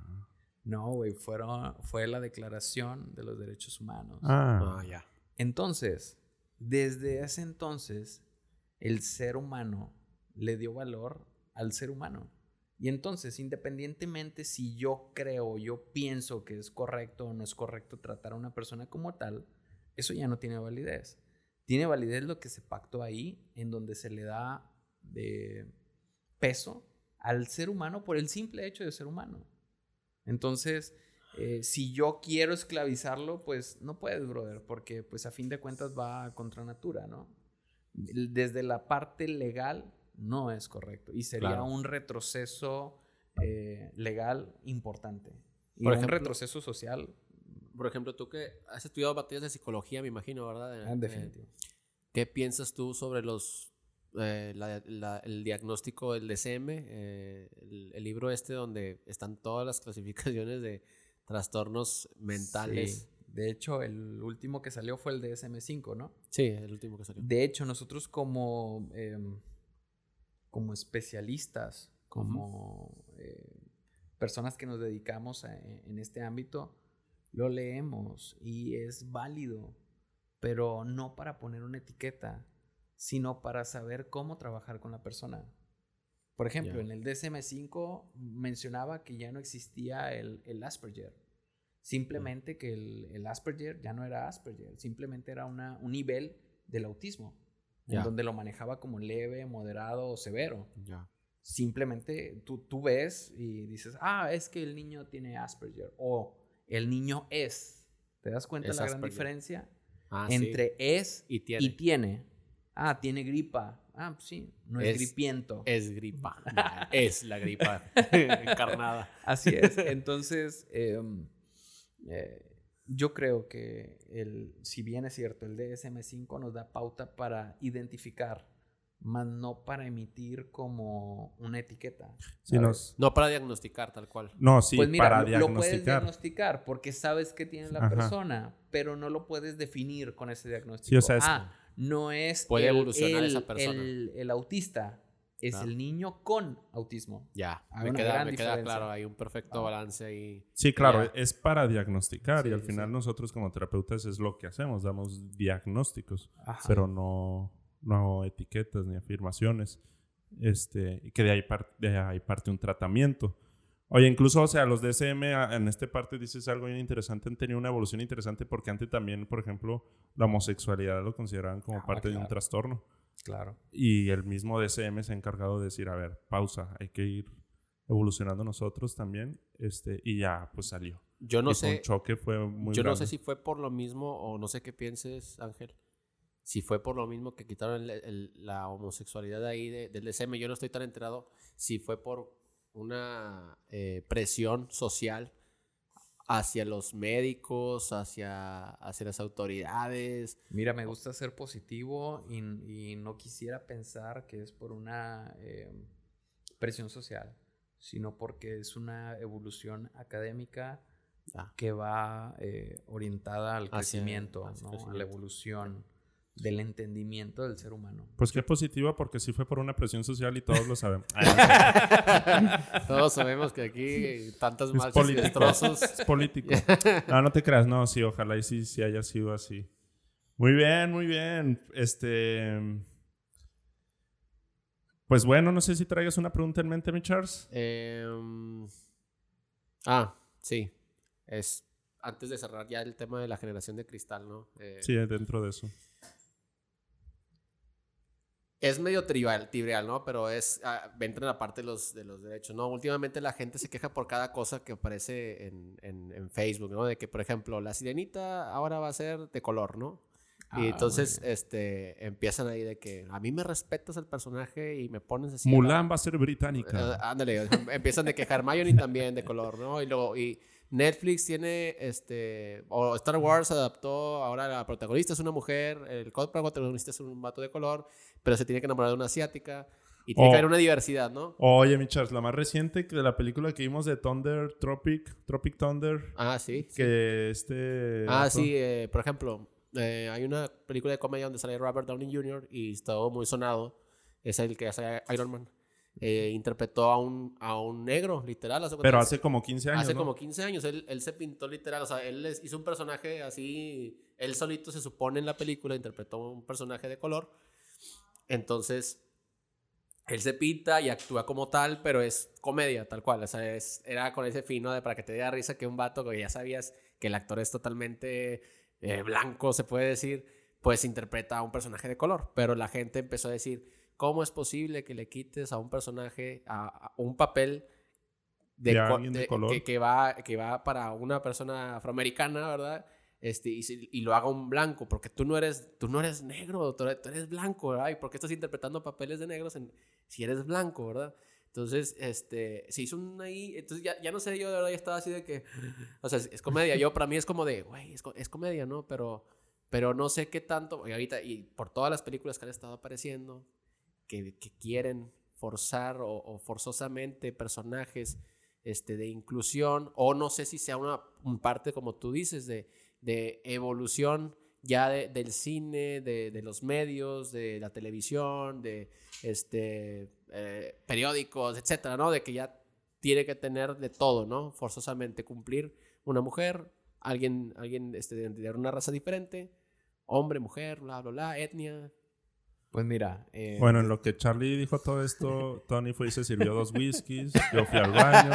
No, güey, fueron, fue la Declaración de los Derechos Humanos. Ah. Ah, ya. Entonces, desde ese entonces, el ser humano le dio valor al ser humano. Y entonces, independientemente si yo creo, yo pienso que es correcto o no es correcto tratar a una persona como tal, eso ya no tiene validez. Tiene validez lo que se pactó ahí, en donde se le da de peso al ser humano por el simple hecho de ser humano. Entonces, eh, si yo quiero esclavizarlo, pues no puedes, brother, porque pues a fin de cuentas va contra natura, ¿no? Desde la parte legal no es correcto y sería Claro. un retroceso eh, legal importante. Y Por un ejemplo- retroceso social, Por ejemplo, tú que has estudiado materias de psicología, me imagino, ¿verdad? ah, en Eh, definitivo. ¿Qué piensas tú sobre los eh, la- la- el diagnóstico del DCM? eh, el, el libro este donde están todas las clasificaciones de trastornos mentales. Sí. De hecho, el último que salió fue el DSM-5, ¿no? Sí, el último que salió. De hecho, nosotros como, em, como especialistas, como eh, personas que nos dedicamos a- en este ámbito, lo leemos y es válido, pero no para poner una etiqueta, sino para saber cómo trabajar con la persona. Por ejemplo, en el DSM-5 mencionaba que ya no existía el, el Asperger. Simplemente que el, el Asperger ya no era Asperger, simplemente era una, un nivel del autismo, en donde lo manejaba como leve, moderado o severo. Simplemente tú, tú ves y dices, ah, es que el niño tiene Asperger o el niño es. ¿Te das cuenta Es la gran diferencia Ah, sí. entre es Y tiene. y tiene? Ah, tiene gripa. Ah, pues sí, no es, Es- gripiento. Es gripa. es la gripa encarnada. Así es. Entonces, em, eh, yo creo que el, si bien es cierto, el DSM5 nos da pauta para identificar, más no para emitir como una etiqueta. Sí, No para diagnosticar tal cual. no, sí, pues mira, para lo, lo puedes diagnosticar. diagnosticar porque sabes que tiene la Ajá. persona, pero no lo puedes definir con ese diagnóstico. Sí, o sea, es- ah, no es Puede el, evolucionar el- esa persona. El, el autista, es Claro. el niño con autismo. Ya. Hay Me una queda, gran me queda claro. Hay un perfecto Ah. balance ahí. Sí, claro, Ya. es para diagnosticar y al final sí. nosotros como terapeutas es lo que hacemos, damos diagnósticos, Ajá. pero no, no etiquetas ni afirmaciones. Este, que de ahí, par- de ahí parte un tratamiento. Oye, incluso, o sea, los DSM en esta parte dices algo bien interesante, han tenido una evolución interesante porque antes también, por ejemplo, la homosexualidad lo consideraban como Ah, parte de un trastorno. Claro. Y el mismo DSM se ha encargado de decir, a ver, pausa, hay que ir evolucionando nosotros también. Este, y ya, pues salió. Yo no Y sé. choque fue muy Yo no sé si fue por lo mismo o no sé qué pienses, Ángel. Si fue por lo mismo que quitaron el- el- la homosexualidad de ahí de- del DSM. Yo no estoy tan enterado si fue por una eh, presión social hacia los médicos, hacia, hacia las autoridades. Mira, me gusta ser positivo y, y no quisiera pensar que es por una eh, presión social, sino porque es una evolución académica Ah, que va eh, orientada al Hacia- crecimiento, hacia ¿no? crecimiento. a la evolución del entendimiento del ser humano. Pues qué positiva, porque sí fue por una presión social y todos lo sabemos. Todos sabemos que aquí tantas Es marchas y político. destrozos. es político. No, no te creas, no, sí, ojalá y sí, sí haya sido así. Muy bien, muy bien. Este. Pues bueno, no sé si traigas una pregunta en mente, mi Charles. Em, ah, sí. Es antes de cerrar ya el tema de la generación de cristal, ¿no? Eh, Sí, dentro de eso. Es medio trivial, trivial, ¿no? Pero es, ah, entra en la parte de los, de los derechos, ¿no? Últimamente la gente se queja por cada cosa que aparece en, en, en Facebook, ¿no? De que, por ejemplo, la sirenita ahora va a ser de color, ¿no? Ah, y entonces este, empiezan ahí de que a mí me respetas el personaje y me pones así. Mulan va a ser Eh, británica. ándale, empiezan de que Hermione también de color, ¿no? Y luego, y Netflix tiene, este, o Star Wars adaptó, ahora la protagonista es una mujer, el protagonista es un vato de color, pero se tiene que enamorar de una asiática y tiene Oh. que haber una diversidad, ¿no? Oye, mi Charles, la más reciente que la película que vimos de Thunder, Tropic, Tropic Thunder, Ah, sí. sí. que este... Ah, sí, eh, por ejemplo, eh, hay una película de comedia donde sale Robert Downey Jr. y estaba muy sonado, es el que hace Iron Man. Eh, interpretó a un, a un negro, literal. haz de Pero hace como 15 años, Hace ¿no? como 15 años, él, él se pintó literal, o sea, él les- hizo un personaje así, él solito se supone en la película, interpretó un personaje de color, entonces él se pinta y actúa como tal, pero es comedia, tal cual, o sea, es, era con ese fino de para que te diera risa que un vato que ya sabías que el actor es totalmente eh, blanco, se puede decir, pues interpreta a un personaje de color, pero la gente empezó a decir, ¿cómo es posible que le quites a un personaje, a, a un papel de, De de color. Que, que va, que va para una persona afroamericana, ¿verdad? Este, y, y lo haga un blanco, porque tú no eres, tú no eres negro, tú eres, tú eres blanco, ¿verdad? ¿Y por qué estás interpretando papeles de negros en- si eres blanco, ¿verdad? Entonces, este, se hizo un ahí, entonces ya, ya no sé, yo de verdad ya estaba así de que, o sea, es, es comedia, yo para mí es como de, güey, es, es comedia, ¿no? Pero, pero no sé qué tanto, y ahorita, y por todas las películas que han estado apareciendo, que, quieren forzar o, forzosamente personajes este, de inclusión, o no sé si sea una un parte, como tú dices, de, de evolución ya de- del cine, de, los medios, de la televisión, de este, eh, periódicos, etcétera, ¿no? De que ya tiene que tener de todo, ¿no? Forzosamente cumplir una mujer, alguien, alguien este, de una raza diferente, hombre, mujer, bla, bla, bla, etnia. Pues mira, eh, Bueno, en lo que Charlie dijo todo esto, Tony fue y se sirvió dos whiskies, yo fui al baño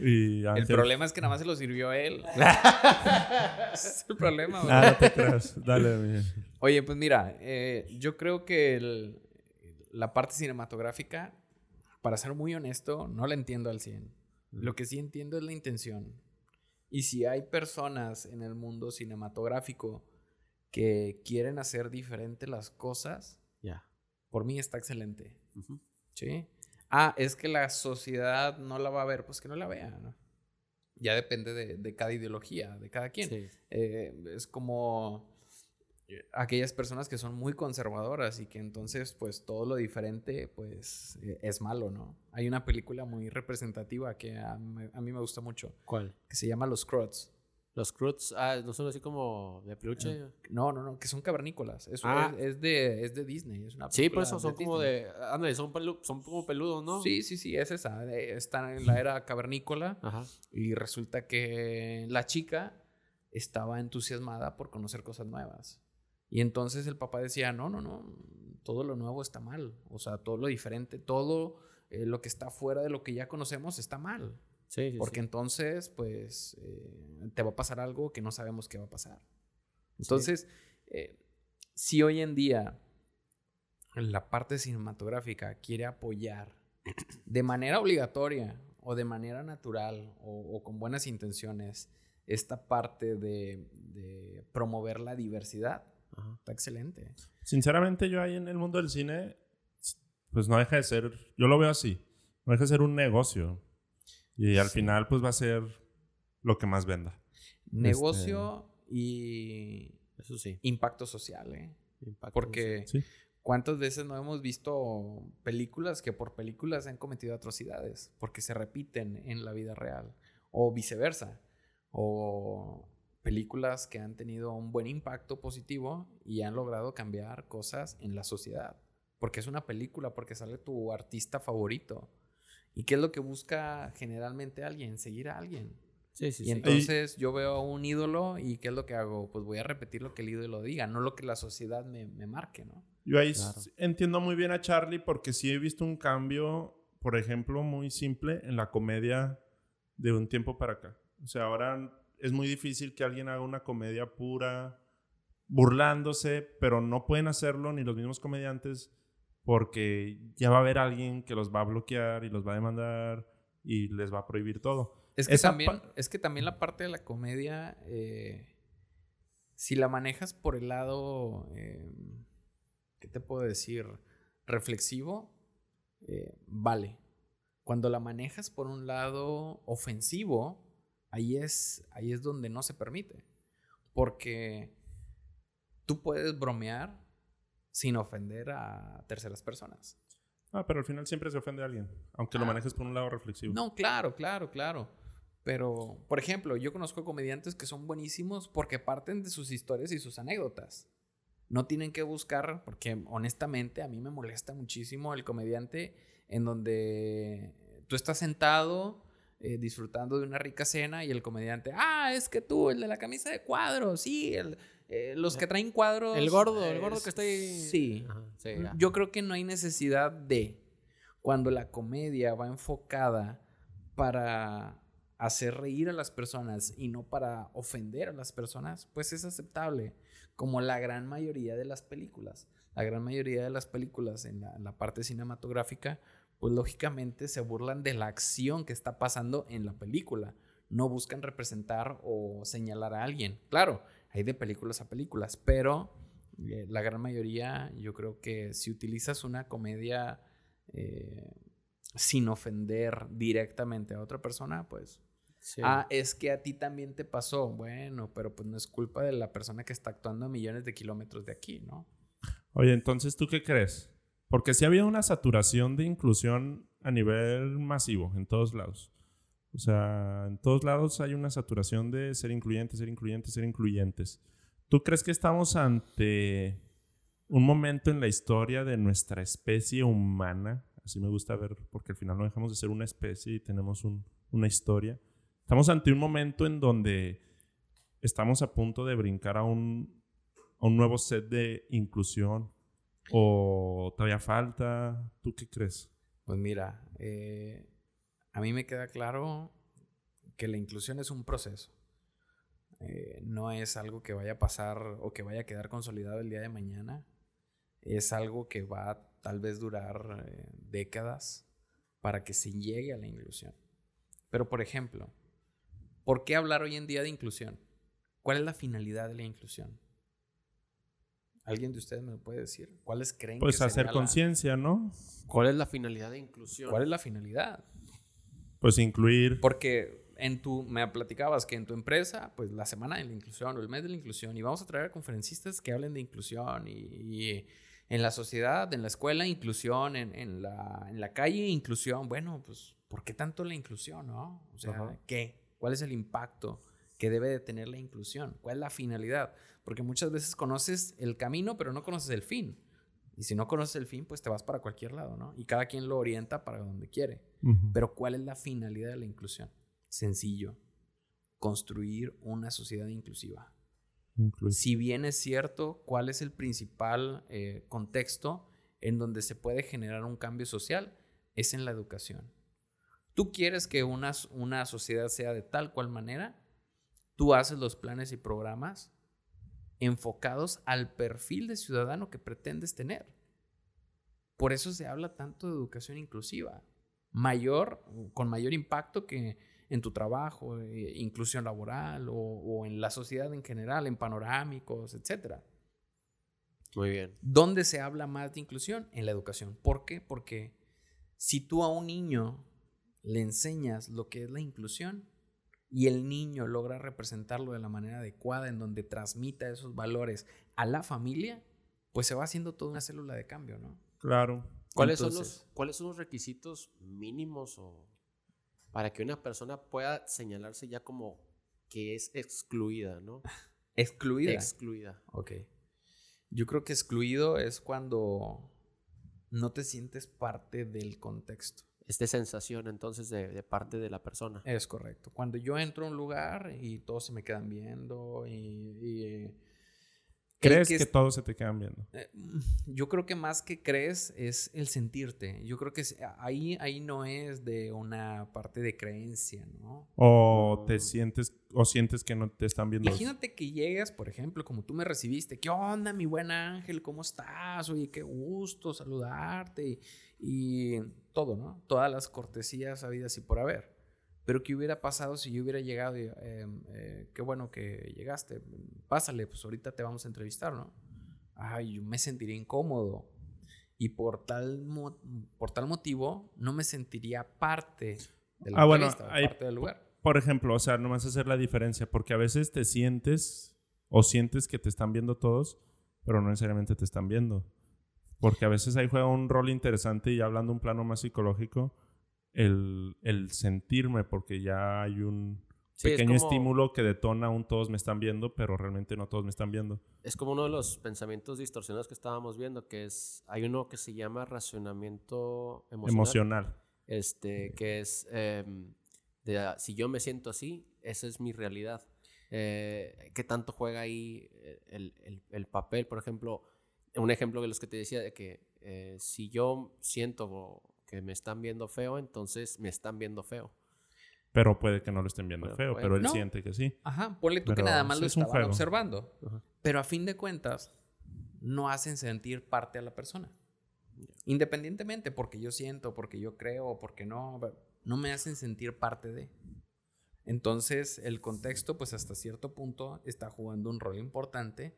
y el problema es que nada más se lo sirvió él. Es el problema, güey. Ah, no te creas. Dale. Oye, pues mira, eh, yo creo que el- la parte cinematográfica, para ser muy honesto, no la entiendo al 100. Lo que sí entiendo es la intención. Y si hay personas en el mundo cinematográfico que quieren hacer diferente las cosas. Por mí está excelente. ¿Sí? Ah, es que la sociedad no la va a ver, pues que no la vea. ¿no? Ya depende de, de cada ideología, de cada quien. Sí. Eh, es como aquellas personas que son muy conservadoras y que entonces pues todo lo diferente pues eh, es malo, ¿no? Hay una película muy representativa que a, mí- a mí me gusta mucho, ¿Cuál? que se llama Los Croats. Los Croods, ah, no son así como de peluche. No, no, no, que son cavernícolas. Eso Ah. es, es de, es de Disney. Es una sí, por eso son como Disney. de. Ándale, son, pelu- son como peludos, ¿no? Sí, sí, sí, es esa. eh, Está en la era cavernícola Ajá. y resulta que la chica estaba entusiasmada por conocer cosas nuevas. Y entonces el papá decía, no, no, no, todo lo nuevo está mal. O sea, todo lo diferente, todo eh, lo que está fuera de lo que ya conocemos está mal. Sí, sí. Porque sí. entonces, pues, eh, te va a pasar algo que no sabemos qué va a pasar. Entonces, eh, si hoy en día la parte cinematográfica quiere apoyar de manera obligatoria o de manera natural o, o con buenas intenciones esta parte de, de promover la diversidad, Ajá. está excelente. Sinceramente, yo ahí en el mundo del cine, pues no deja de ser, yo lo veo así, no deja de ser un negocio. Y al Sí. final, pues va a ser lo que más venda. Negocio y Eso sí. impacto social, ¿eh? Impacto Porque Sí. ¿cuántas veces no hemos visto películas que por películas han cometido atrocidades? Porque se repiten en la vida real. O viceversa. O películas que han tenido un buen impacto positivo y han logrado cambiar cosas en la sociedad. Porque es una película, porque sale tu artista favorito. ¿Y qué es lo que busca generalmente alguien? Seguir a alguien. Sí, sí, Y sí. entonces yo veo a un ídolo y ¿qué es lo que hago? Pues voy a repetir lo que el ídolo diga, no lo que la sociedad me, me marque, ¿no? Yo ahí Claro. entiendo muy bien a Charlie porque sí he visto un cambio, por ejemplo, muy simple en la comedia de un tiempo para acá. O sea, ahora es muy difícil que alguien haga una comedia pura, burlándose, pero no pueden hacerlo ni los mismos comediantes porque ya va a haber alguien que los va a bloquear y los va a demandar y les va a prohibir todo. Es que, Esa también, es que también la parte de la comedia, eh, si la manejas por el lado, eh, ¿qué te puedo decir? Reflexivo, eh, vale. Cuando la manejas por un lado ofensivo, ahí es, ahí es donde no se permite. Porque tú puedes bromear sin ofender a terceras personas. Ah, pero al final siempre se ofende a alguien, aunque lo Ah. manejes por un lado reflexivo. No, claro, claro, claro. Pero, por ejemplo, yo conozco comediantes que son buenísimos porque parten de sus historias y sus anécdotas. No tienen que buscar, porque honestamente a mí me molesta muchísimo el comediante en donde tú estás sentado eh, disfrutando de una rica cena y el comediante, ah, es que tú, el de la camisa de cuadros, sí, el, eh, los que traen cuadros. El gordo, el eh, gordo que está ahí. Sí. Ajá, sí, ya. Yo creo que no hay necesidad de cuando la comedia va enfocada para hacer reír a las personas y no para ofender a las personas, pues es aceptable, como la gran mayoría de las películas. La gran mayoría de las películas en la, en la parte cinematográfica, pues lógicamente se burlan de la acción que está pasando en la película. No buscan representar o señalar a alguien. Claro, hay de películas a películas, pero eh, la gran mayoría, yo creo que si utilizas una comedia eh, sin ofender directamente a otra persona, pues Sí. Ah, es que a ti también te pasó. Bueno, pero pues no es culpa de la persona que está actuando a millones de kilómetros de aquí, ¿no? Oye, entonces, ¿tú qué crees? Porque sí había una saturación de inclusión a nivel masivo en todos lados. O sea, en todos lados hay una saturación de ser incluyentes, ser incluyentes, ser incluyentes. ¿Tú crees que estamos ante un momento en la historia de nuestra especie humana? Así me gusta ver, porque al final no dejamos de ser una especie y tenemos un- una historia. Estamos ante un momento en donde estamos a punto de brincar a un, a un nuevo set de inclusión. ¿O todavía falta? ¿Tú qué crees? Pues mira, eh, a mí me queda claro que la inclusión es un proceso. Eh, no es algo que vaya a pasar o que vaya a quedar consolidado el día de mañana. Es algo que va a tal vez durar eh, décadas para que se llegue a la inclusión. Pero, por ejemplo, ¿por qué hablar hoy en día de inclusión? ¿Cuál es la finalidad de la inclusión? ¿Alguien de ustedes me lo puede decir? ¿Cuáles creen Pues que hacer sería la- conciencia, ¿no? ¿Cuál es la finalidad de inclusión? ¿Cuál es la finalidad? Pues incluir. Porque en tu, me platicabas que en tu empresa, pues la semana de la inclusión o el mes de la inclusión, y vamos a traer a conferencistas que hablen de inclusión y, y en la sociedad, en la escuela, inclusión, en, en la, en la calle, inclusión. Bueno, pues, ¿por qué tanto la inclusión, no? O sea, Ajá. ¿qué? ¿Cuál es el impacto que debe de tener la inclusión? ¿Cuál es la finalidad? Porque muchas veces conoces el camino, pero no conoces el fin. Y si no conoces el fin, pues te vas para cualquier lado, ¿no? Y cada quien lo orienta para donde quiere. Pero ¿cuál es la finalidad de la inclusión? Sencillo. Construir una sociedad inclusiva. Incluir. Si bien es cierto, ¿cuál es el principal eh, contexto en donde se puede generar un cambio social? Es en la educación. Tú quieres que una, una sociedad sea de tal cual manera, tú haces los planes y programas enfocados al perfil de ciudadano que pretendes tener. Por eso se habla tanto de educación inclusiva, mayor, con mayor impacto que en tu trabajo, eh, inclusión laboral o, o en la sociedad en general, en panorámicos, etc. Muy bien. ¿Dónde se habla más de inclusión? En la educación. ¿Por qué? Porque si tú a un niño le enseñas lo que es la inclusión y el niño logra representarlo de la manera adecuada en donde transmita esos valores a la familia, pues se va haciendo toda una célula de cambio, ¿no? Claro. ¿Cuáles, son los, ¿Cuáles son los requisitos mínimos o para que una persona pueda señalarse ya como que es excluida, ¿no? Excluida. Excluida. Ok. Yo creo que excluido es cuando no te sientes parte del contexto. Es de sensación entonces de, de parte de la persona. Es correcto. Cuando yo entro a un lugar y todos se me quedan viendo y, y, ¿Crees que todos se te quedan viendo? Eh, Yo creo que más que crees es el sentirte. Yo creo que es- ahí, ahí no es de una parte de creencia, ¿no? ¿O te sientes, o sientes que no te están viendo? Imagínate que llegas, por ejemplo, como tú me recibiste. ¿Qué onda, mi buen ángel? ¿Cómo estás? Oye, qué gusto saludarte. Y, y todo, ¿no? Todas las cortesías habidas y por haber. Pero ¿qué hubiera pasado si yo hubiera llegado y, eh, eh, qué bueno que llegaste, pásale, pues ahorita te vamos a entrevistar, ¿no? Ay, yo me sentiría incómodo. Y por tal, mo- por tal motivo, no me sentiría parte de la Ah, bueno, hay- parte del lugar. Por ejemplo, o sea, nomás hacer la diferencia, porque a veces te sientes o sientes que te están viendo todos, pero no necesariamente te están viendo. Porque a veces ahí juega un rol interesante y hablando un plano más psicológico, el, el sentirme, porque ya hay un Sí, es pequeño como- estímulo que detona un todos me están viendo, pero realmente no todos me están viendo. Es como uno de los pensamientos distorsionados que estábamos viendo, que es, hay uno que se llama racionamiento emocional. Emocional. Este, que es, em, de, ah, si yo me siento así, esa es mi realidad. Eh, ¿Qué tanto juega ahí eh, el, el- el papel? Por ejemplo, un ejemplo de los que te decía, de que eh, si yo siento que me están viendo feo, entonces me están viendo feo. Pero puede que no lo estén viendo Pero feo, puede- pero él No. siente que sí. Ajá, ponle tú que Pero nada más lo es estaban observando. Ajá. Pero a fin de cuentas, no hacen sentir parte a la persona. Independientemente, porque yo siento, porque yo creo, o porque no, no me hacen sentir parte de. Entonces, el contexto, pues hasta cierto punto, está jugando un rol importante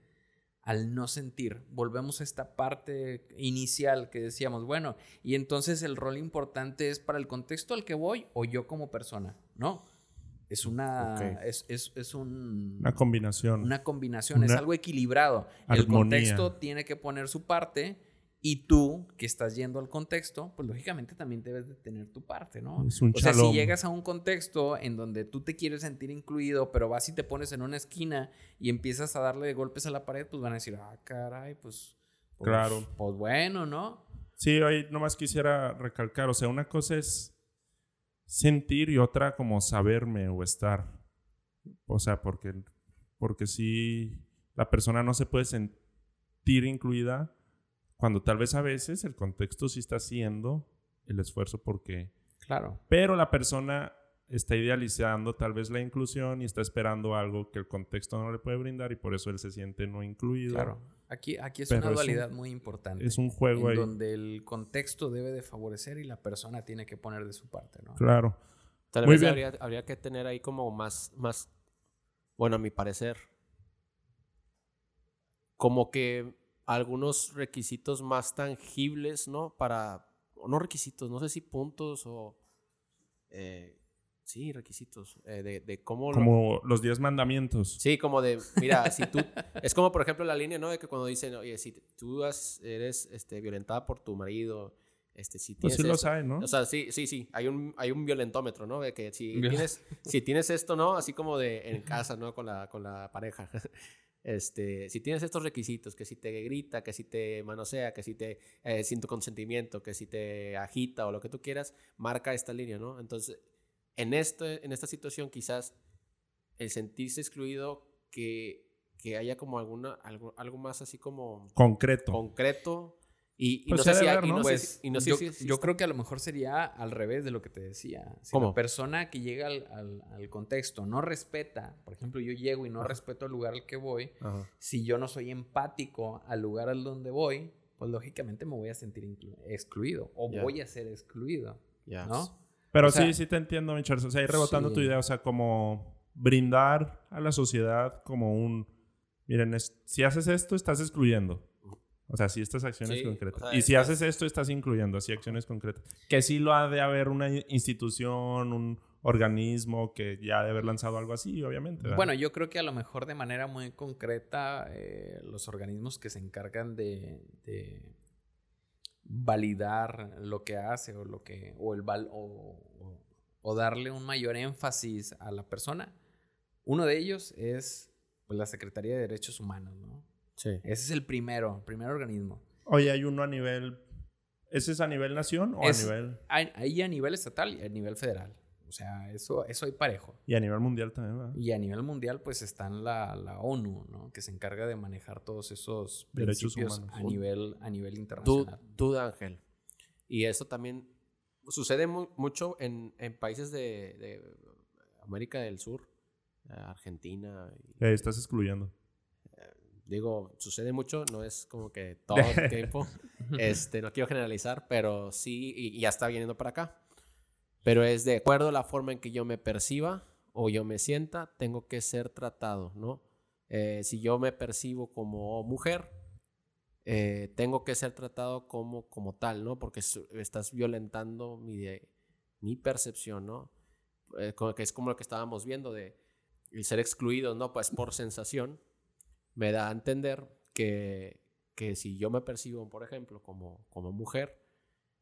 al no sentir. Volvemos a esta parte inicial que decíamos, bueno, y entonces el rol importante es para el contexto al que voy o yo como persona, ¿no? Es una, es, es, es un, Una combinación. una combinación, es algo equilibrado. El armonía. contexto tiene que poner su parte y tú, que estás yendo al contexto, pues lógicamente también debes de tener tu parte, ¿no? Es un o sea, si llegas a un contexto en donde tú te quieres sentir incluido, pero vas y te pones en una esquina y empiezas a darle golpes a la pared, pues van a decir, ah, caray, pues... pues Claro. Pues bueno, ¿no? Sí, hoy nomás quisiera recalcar, o sea, una cosa es sentir y otra como saberme o estar. O sea, porque, porque si la persona no se puede sentir incluida cuando tal vez a veces el contexto sí está haciendo el esfuerzo porque... Claro. Pero la persona está idealizando tal vez la inclusión y está esperando algo que el contexto no le puede brindar y por eso él se siente no incluido. Claro. Aquí, aquí es Pero una es un- dualidad muy importante. Es un juego en ahí. donde el contexto debe de favorecer y la persona tiene que poner de su parte, ¿no? Claro. Tal Muy vez bien. habría, habría que tener ahí como más, más, bueno, a mi parecer, como que algunos requisitos más tangibles, ¿no? Para, o no requisitos, no sé si puntos o, eh, sí, requisitos, eh, de, de cómo... lo- Como los diez mandamientos. Sí, como de, mira, si tú, es como por ejemplo la línea, ¿no? De que cuando dicen, oye, si tú has- eres este, violentada por tu marido, este, si Pues tienes sí lo saben, ¿no? o sea, sí, sí, sí. Hay un, hay un violentómetro, ¿no? De que si tienes, si tienes esto, ¿no? Así como de en casa, ¿no? Con la, con la pareja. Este, si tienes estos requisitos, que si te grita, que si te manosea, que si te eh, sin tu consentimiento, que si te agita o lo que tú quieras, marca esta línea, ¿no? Entonces, en, este, en esta situación quizás el sentirse excluido, que, que haya como alguna, algo, algo más así como Concreto. concreto y, y Pues no sé si hay- haber, y ¿no? no sé Pues si- y no sé yo, si yo existe. creo que a lo mejor sería al revés de lo que te decía. Si ¿Cómo? la persona que llega al, al- al contexto no respeta, por ejemplo, yo llego y no Ajá. respeto el lugar al que voy, Ajá. si yo no soy empático al lugar al donde voy, pues lógicamente me voy a sentir excluido o Ya. voy a ser excluido, Ya. ¿no? Pero O sea- sí, sí te entiendo, mi. O sea, ahí rebotando Sí. tu idea, o sea, como brindar a la sociedad como un... Miren, es- si haces esto, estás excluyendo. O sea, si estas acciones Sí, concretas. o sea, y si estás- haces esto, estás incluyendo, así acciones concretas. Que sí lo ha de haber una institución, un organismo que ya ha de haber lanzado algo así, obviamente. ¿verdad? Bueno, yo creo que a lo mejor de manera muy concreta eh, los organismos que se encargan de, de validar lo que hace o lo que o el val- o, o- o darle un mayor énfasis a la persona. Uno de ellos es pues, la Secretaría de Derechos Humanos, ¿no? Sí. Ese es el primero, el primer organismo. Oye, hay uno a nivel... ¿Ese es a nivel nación o Es- a nivel...? Hay- Ahí a nivel estatal y a nivel federal. O sea, eso, eso hay parejo. Y a nivel mundial también, ¿verdad? Y a nivel mundial, pues está en la, la ONU, ¿no? Que se encarga de manejar todos esos Derechos humanos. a nivel, a nivel internacional. tú, Ángel. Y eso también sucede mu- mucho en, en países de, de América del Sur, eh, Argentina. y- Eh, estás excluyendo. Digo, sucede mucho, no es como que todo el tiempo. Este, no quiero generalizar, pero sí, y, y ya está viniendo para acá. Pero es de acuerdo a la forma en que yo me perciba o yo me sienta, tengo que ser tratado, ¿no? Eh, si yo me percibo como mujer, eh, tengo que ser tratado como, como tal, ¿no? Porque estás violentando mi, mi percepción, ¿no? Eh, como que es como lo que estábamos viendo de el ser excluidos, ¿no? Pues por sensación, me da a entender que, que si yo me percibo, por ejemplo, como, como mujer,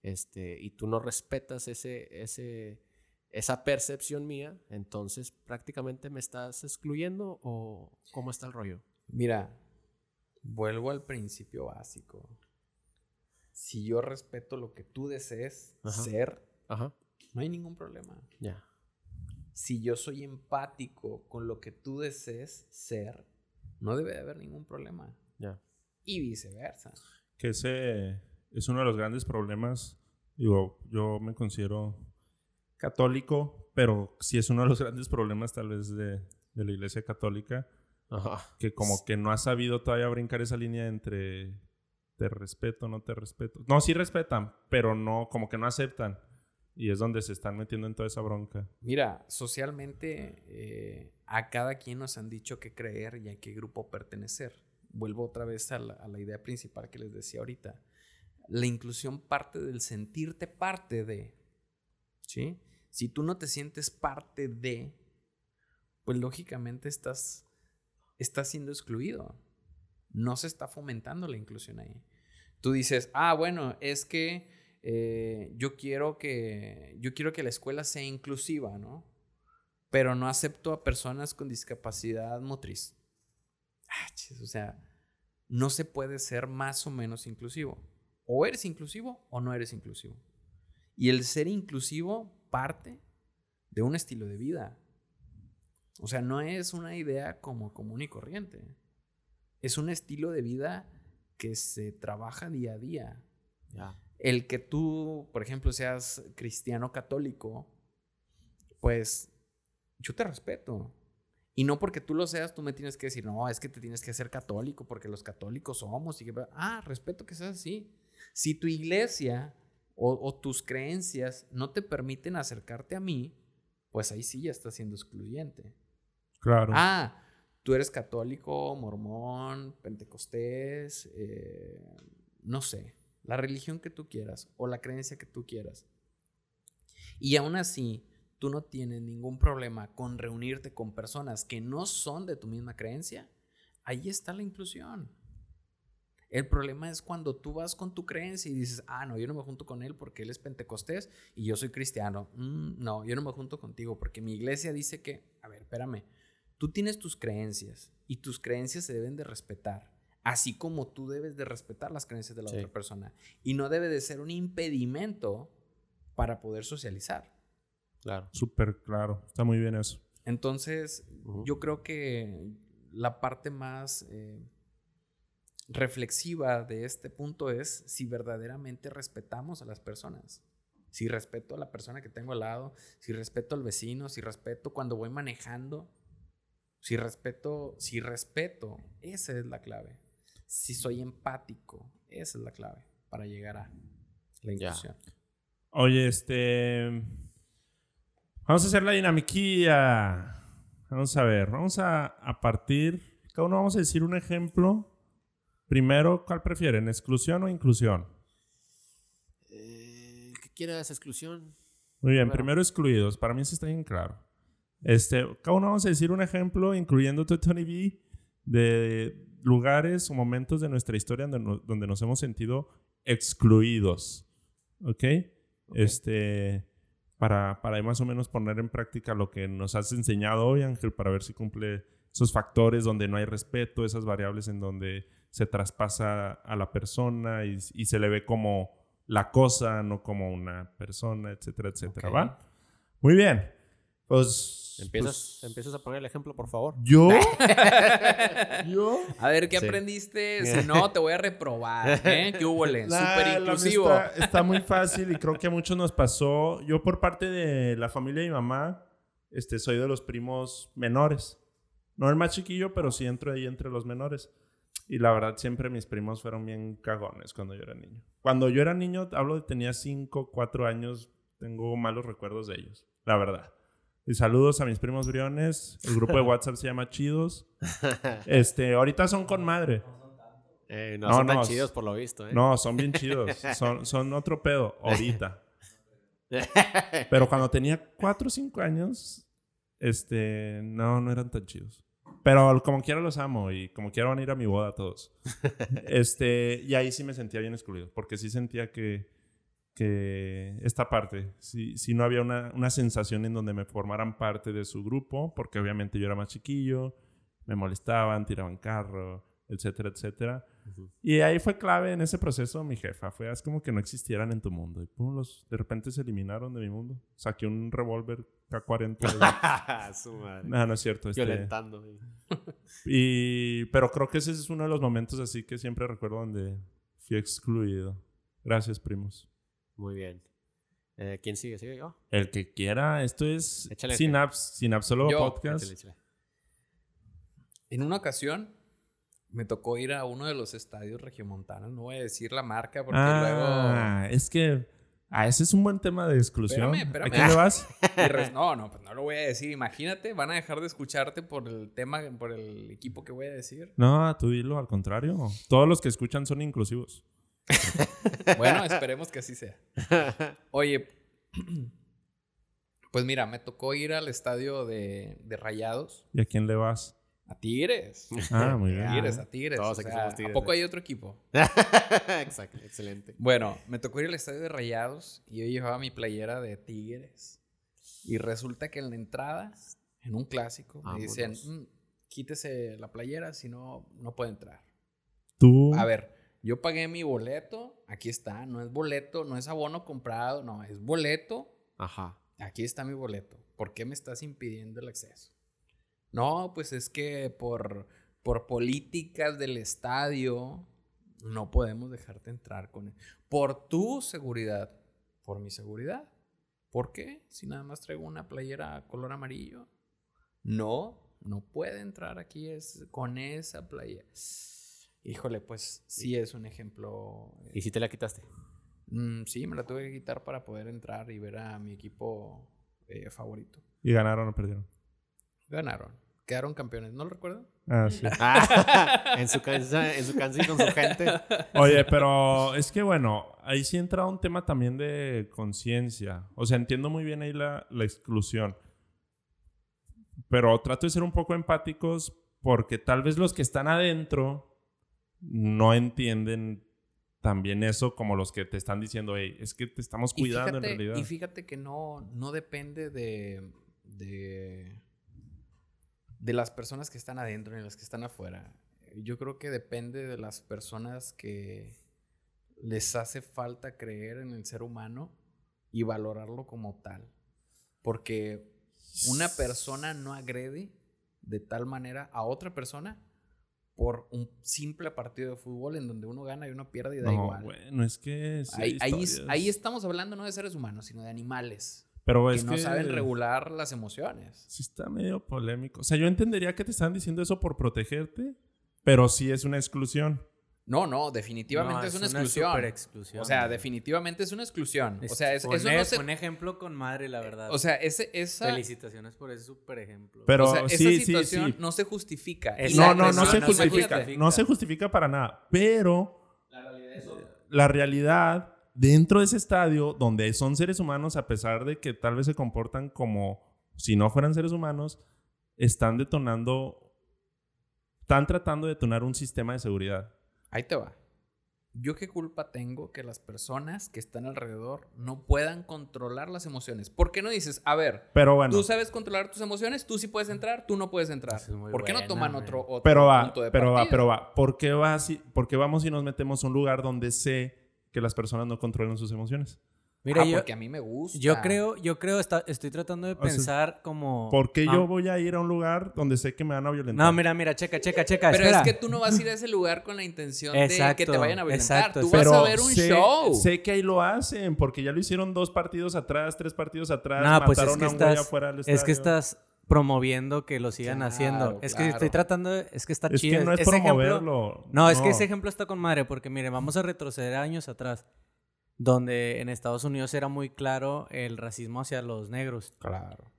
este, y tú no respetas ese, ese, esa percepción mía, entonces prácticamente me estás excluyendo o cómo está el rollo. Mira, vuelvo al principio básico. Si yo respeto lo que tú desees Ajá. ser, Ajá, no hay ningún problema. ya. Si yo soy empático con lo que tú desees ser, no debe de haber ningún problema. Ya. Y viceversa. Que ese es uno de los grandes problemas. Digo, yo me considero católico, pero sí es uno de los grandes problemas tal vez de, de la iglesia católica, Ajá. que como que no ha sabido todavía brincar esa línea entre te respeto, no te respeto. No, sí respetan, pero no, como que no aceptan. Y es donde se están metiendo en toda esa bronca. Mira, socialmente eh, a cada quien nos han dicho qué creer y a qué grupo pertenecer. Vuelvo otra vez a la, a la idea principal que les decía ahorita. La inclusión parte del sentirte parte de. ¿Sí? Si tú no te sientes parte de, pues lógicamente estás, estás siendo excluido. No se está fomentando la inclusión ahí. Tú dices, ah, bueno, es que eh, yo quiero que yo quiero que la escuela sea inclusiva, ¿no? Pero no acepto a personas con discapacidad motriz. Ah, o sea, no se puede ser más o menos inclusivo. O eres inclusivo o no eres inclusivo. Y el ser inclusivo parte de un estilo de vida. O sea, no es una idea como común y corriente. Es un estilo de vida que se trabaja día a día. El que tú, por ejemplo, seas cristiano católico, pues yo te respeto. Y no porque tú lo seas, tú me tienes que decir, no, es que te tienes que hacer católico porque los católicos somos. Y que, ah, respeto que seas así. Si tu iglesia o, o tus creencias no te permiten acercarte a mí, pues ahí sí ya estás siendo excluyente. Claro. Ah, tú eres católico, mormón, pentecostés, eh, no sé, la religión que tú quieras o la creencia que tú quieras. Y aún así, tú no tienes ningún problema con reunirte con personas que no son de tu misma creencia. Ahí está la inclusión. El problema es cuando tú vas con tu creencia y dices, ah, no, yo no me junto con él porque él es pentecostés y yo soy cristiano. Mm, no, yo no me junto contigo porque mi iglesia dice que, a ver, espérame, tú tienes tus creencias y tus creencias se deben de respetar, así como tú debes de respetar las creencias de la Sí. otra persona. Y no debe de ser un impedimento para poder socializar. Claro. Súper claro. Está muy bien eso. Entonces, Ujú. yo creo que la parte más eh, reflexiva de este punto es si verdaderamente respetamos a las personas. Si respeto a la persona que tengo al lado, si respeto al vecino, si respeto cuando voy manejando, si respeto, si respeto, esa es la clave. Si soy empático, esa es la clave para llegar a la inclusión. Oye, este. Vamos a hacer la dinamiquilla. Vamos a ver. Vamos a, a partir. Cada uno vamos a decir un ejemplo. Primero, ¿cuál prefieren? ¿Exclusión o inclusión? Eh, el que quiera esa exclusión. Muy bien, Bueno. primero excluidos. Para mí eso está bien claro. Este, cada uno vamos a decir un ejemplo, incluyéndote, Tony B, de lugares o momentos de nuestra historia donde, no- donde nos hemos sentido excluidos. ¿Ok? Este, para, para más o menos poner en práctica lo que nos has enseñado hoy, Ángel, para ver si cumple esos factores donde no hay respeto, esas variables en donde se traspasa a la persona y, y se le ve como la cosa, no como una persona, etcétera, etcétera. Ok. ¿Va? Muy bien. Pues. ¿Empiezas, pues, ¿Empiezas a poner el ejemplo, por favor? ¿Yo? ¿Yo? A ver, ¿qué Sí. aprendiste? Si no, te voy a reprobar. ¿eh? ¿Qué hubo? Súper la inclusivo. neta, Está, muy fácil y creo que a muchos nos pasó. Yo por parte de la familia de mi mamá, este, soy de los primos menores. No el más chiquillo, pero sí entro ahí entre los menores. Y la verdad, siempre mis primos fueron bien cagones cuando yo era niño. Cuando yo era niño, hablo de tenía 5, 4 años, tengo malos recuerdos de ellos, la verdad. Y saludos a mis primos briones. El grupo de WhatsApp se llama Chidos. Este, ahorita son con madre. Eh, no, No, son tan no, chidos por lo visto, ¿eh? No, son bien chidos. Son, son otro pedo ahorita. Pero cuando tenía 4 o 5 años, este, no, no eran tan chidos. Pero como quiera los amo y como quiera van a ir a mi boda todos. Este, y ahí sí me sentía bien excluido, porque sí sentía que, que esta parte, sí, sí no había una, una sensación en donde me formaran parte de su grupo, porque obviamente yo era más chiquillo, me molestaban, tiraban carro, etcétera, etcétera. Ujú. Y ahí fue clave en ese proceso mi jefa. Fue haz como que no existieran en tu mundo. Y pum, los, de repente se eliminaron de mi mundo. Saqué un revólver K-40. Su madre. no, no es cierto. este, Violentando. y, pero creo que ese es uno de los momentos así que siempre recuerdo donde fui excluido. Gracias, primos. Muy bien. Eh, ¿Quién sigue? ¿Sigue yo? El que quiera, esto es Échale. Synaps, Synapsólogo Yo. Podcast. Échale, échale. En una ocasión me tocó ir a uno de los estadios regiomontanos. No voy a decir la marca porque Ah, es que ah, ese es un buen tema de exclusión. Espérame, espérame. ¿A quién le vas? luego... res- No, no, pues no lo voy a decir. Imagínate, van a dejar de escucharte por el tema, por el equipo que voy a decir. No, tú dilo, al contrario. Todos los que escuchan son inclusivos. Bueno, esperemos que así sea. Oye, pues mira, me tocó ir al estadio de, de Rayados. ¿Y a quién le vas? A Tigres. Ah, muy bien. A Tigres, a Tigres. Todos o aquí sea, somos Tigres, ¿A poco hay otro equipo? Exacto, excelente. Bueno, me tocó ir al estadio de Rayados y yo llevaba mi playera de Tigres. Y resulta que en la entrada, en un clásico, me dicen. "Mm, quítese la playera, si no, no puede entrar. Tú. A ver, yo pagué mi boleto, aquí está, no es boleto, no es abono comprado, no, es boleto, Ajá. aquí está mi boleto. ¿Por qué me estás impidiendo el acceso? No, pues es que por, por políticas del estadio no podemos dejarte entrar con él. Por tu seguridad. Por mi seguridad. ¿Por qué? Si nada más traigo una playera color amarillo. No, no puede entrar aquí es con esa playera. Híjole, pues sí es un ejemplo. eh, ¿Y si te la quitaste? Mm, sí, me la tuve que quitar para poder entrar y ver a mi equipo eh, favorito. ¿Y ganaron o perdieron? Ganaron. Quedaron campeones, ¿no lo recuerdo? Ah, sí. Ah, en su canción, en su canción con su gente. Oye, pero es que bueno, ahí sí entra un tema también de conciencia. O sea, entiendo muy bien ahí la, la exclusión. Pero trato de ser un poco empáticos porque tal vez los que están adentro no entienden también eso como los que te están diciendo, hey, es que te estamos cuidando fíjate, en realidad. y fíjate que no, no depende de, de, de las personas que están adentro ni las que están afuera. Yo creo que depende de las personas que les hace falta creer en el ser humano y valorarlo como tal. Porque una persona no agrede de tal manera a otra persona por un simple partido de fútbol en donde uno gana y uno pierde y da no, igual. bueno, es que... sí Ahí, estamos hablando no de seres humanos, sino de animales Pero que es no que saben regular las emociones. Sí está medio polémico. O sea, yo entendería que te están diciendo eso por protegerte, pero sí es una exclusión. No, no, definitivamente No, es, una una exclusión. superexclusión. O sea, definitivamente es una exclusión. Es- o sea, es- un, no se... ejemplo con madre, la verdad. O sea, ese, esa, Felicitaciones por ese super ejemplo. Pero o sea, esa sí, situación sí. no se justifica. Es- No, no, no se no se justifica. justifica. No se justifica para nada. Pero la realidad dentro de ese estadio, donde son seres humanos, a pesar de que tal vez se comportan como si no fueran seres humanos, están detonando, están tratando de detonar un sistema de seguridad. Ahí te va. ¿Yo qué culpa tengo que las personas que están alrededor no puedan controlar las emociones? ¿Por qué no dices, a ver, Pero bueno, tú sabes controlar tus emociones, tú sí puedes entrar, tú no puedes entrar? Es ¿Por qué no toman man. otro, otro pero va, punto de pero va, partida? pero va. ¿Por qué, va si- ¿Por qué vamos y nos metemos a un lugar donde sé que las personas no controlan sus emociones? Mira, ah, yo, porque a mí me gusta. yo creo, yo creo, está- estoy tratando de sea, pensar como... ¿Por qué Ah, yo voy a ir a un lugar donde sé que me van a violentar? No, mira, mira, checa, checa, checa. Pero espera. es que tú no vas a ir a ese lugar con la intención de que te vayan a violentar. exacto, tú vas a ver un sé, show. sé que ahí lo hacen, porque ya lo hicieron dos partidos atrás, tres partidos atrás. No, pues es mataron que a un güey estás, afuera del es que estás promoviendo que lo sigan Claro, haciendo. Es que estoy tratando, de- es que está Es chido. que no es Ese ejemplo- promoverlo. no, es que ese ejemplo está con madre, porque mire, vamos a retroceder años atrás, donde en Estados Unidos era muy claro el racismo hacia los negros. Claro.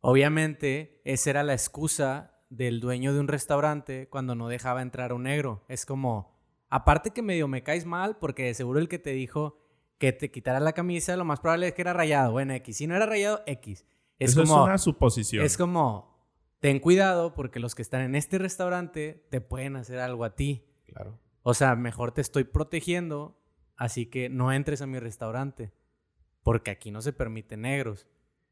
Obviamente, esa era la excusa del dueño de un restaurante cuando no dejaba entrar a un negro. Es como, aparte que medio me caes mal, porque de seguro el que te dijo que te quitara la camisa, lo más probable es que era rayado. Bueno, X. Si no era rayado, X. Es Eso como, es una suposición. es como, ten cuidado porque los que están en este restaurante te pueden hacer algo a ti. Claro. O sea, mejor te estoy protegiendo, así que no entres a mi restaurante. Porque aquí no se permiten negros.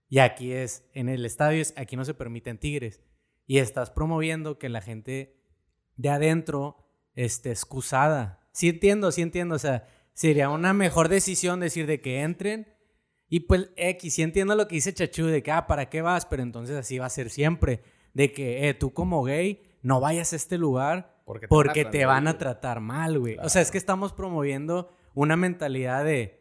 Y aquí es, en el estadio es, aquí no se permiten tigres. Y estás promoviendo que la gente de adentro esté excusada. Sí entiendo, sí entiendo. O sea, sería una mejor decisión decir de que entren. Y pues, X, sí entiendo lo que dice Chachu, de que, ah, ¿para qué vas? Pero entonces así va a ser siempre. De que, eh, tú como gay, no vayas a este lugar Porque porque te van a tratar tratar mal, güey. O sea, es que estamos promoviendo una mentalidad de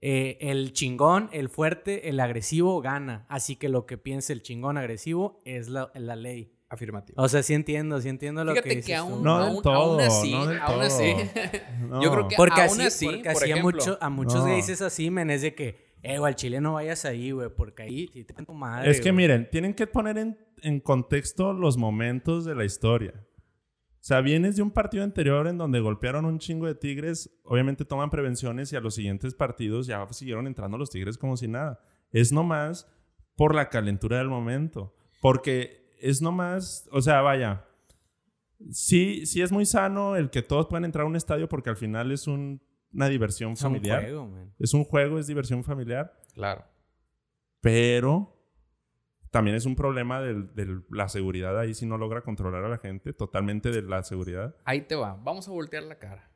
eh, el chingón, el fuerte, el agresivo gana. Así que lo que piense el chingón agresivo es la, la ley. Afirmativo. O sea, sí entiendo, sí entiendo lo Fíjate que que, dices tú. aún, No aún, todo, aún así, no aún todo. así. No. Yo creo que Porque aún así, así, porque por así a, mucho- a muchos No. gays es así, men, es de que, eh, güey, al chile no vayas ahí, güey, porque ahí sí te tu madre. Es que güey. miren, tienen que poner en, en contexto los momentos de la historia. O sea, vienes de un partido anterior en donde golpearon un chingo de tigres, obviamente toman prevenciones y a los siguientes partidos ya siguieron entrando los tigres como si nada. Es nomás por la calentura del momento. Porque es nomás, o sea, vaya, sí, sí es muy sano el que todos puedan entrar a un estadio porque al final es un- una diversión Es un familiar. juego, men. Es un juego, es diversión familiar. Claro. Pero también es un problema de la seguridad ahí si no logra controlar a la gente, totalmente de la seguridad. Ahí te va. Vamos a voltear la cara.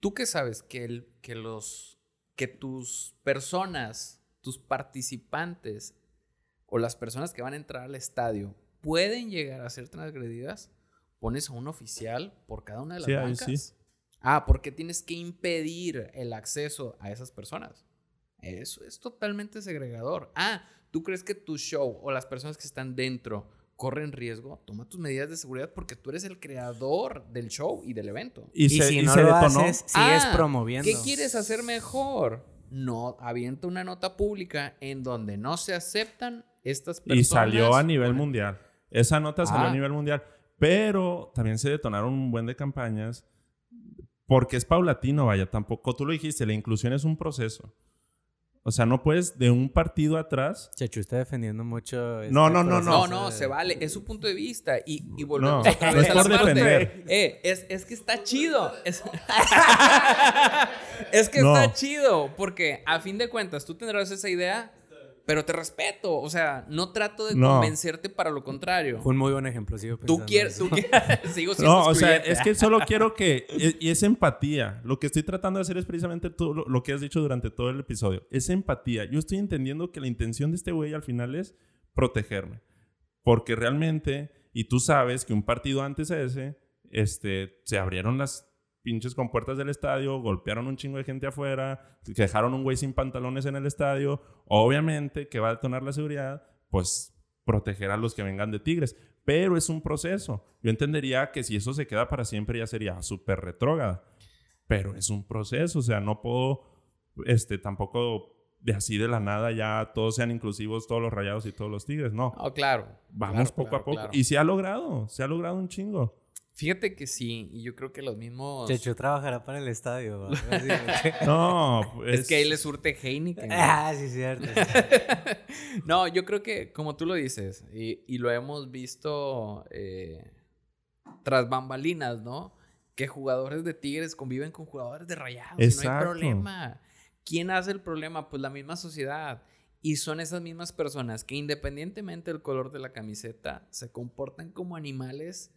¿Tú qué sabes que, el, que los que tus personas, tus participantes o las personas que van a entrar al estadio pueden llegar a ser transgredidas? Pones a un oficial por cada una de las Sí, ahí bancas. sí. Ah, porque tienes que impedir el acceso a esas personas. Eso es totalmente segregador. Ah, ¿tú crees que tu show o las personas que están dentro corren riesgo? Toma tus medidas de seguridad porque tú eres el creador del show y del evento. Y, Y, se, si y no se lo detonó. haces, sigues Ah, promoviendo. ¿Qué quieres hacer mejor? No, avienta una nota pública en donde no se aceptan estas personas. y salió a nivel mundial. Esa nota salió Ah. a nivel mundial. Pero también se detonaron un buen de campañas porque es paulatino, vaya. Tampoco, tú lo dijiste, la inclusión es un proceso. O sea, no puedes de un partido atrás. Chachu está defendiendo mucho. este No, no, no, No, no, de- se vale, es su punto de vista. Y, y volvemos No, otra no es a la por parte. defender. Eh, es, es que está chido. Es, es que No. está chido. Porque a fin de cuentas, tú tendrás esa idea, pero te respeto. O sea, no trato de No. convencerte para lo contrario. Fue un muy buen ejemplo, sigo Tú pensando quieres, eso. tú quieres. Sigo siendo No, o sea, es que solo quiero que... Y y es empatía. Lo que estoy tratando de hacer es precisamente tú, lo, lo que has dicho durante todo el episodio. Es empatía. Yo estoy entendiendo que la intención de este güey al final es protegerme. Porque realmente, y tú sabes que un partido antes a ese, este, se abrieron las pinches compuertas del estadio, golpearon un chingo de gente afuera, dejaron un güey sin pantalones en el estadio. Obviamente que va a detonar la seguridad, pues proteger a los que vengan de Tigres. Pero es un proceso. Yo entendería que si eso se queda para siempre ya sería súper retrógrada. Pero es un proceso, o sea, no puedo, este, tampoco de así de la nada ya todos sean inclusivos, todos los rayados y todos los tigres. No, No, claro. vamos claro, poco claro, a poco. claro. Y se ha logrado, se ha logrado un chingo. Fíjate que sí, y yo creo que los mismos. Chachu trabajará para el estadio. No, pues, Es que ahí le surte Heineken. ah, sí, cierto. no, yo creo que, como tú lo dices, y, y lo hemos visto eh, tras bambalinas, ¿no? Que jugadores de Tigres conviven con jugadores de Rayados. Y no hay Exacto. problema. ¿Quién hace el problema? Pues la misma sociedad. Y son esas mismas personas que independientemente del color de la camiseta, se comportan como animales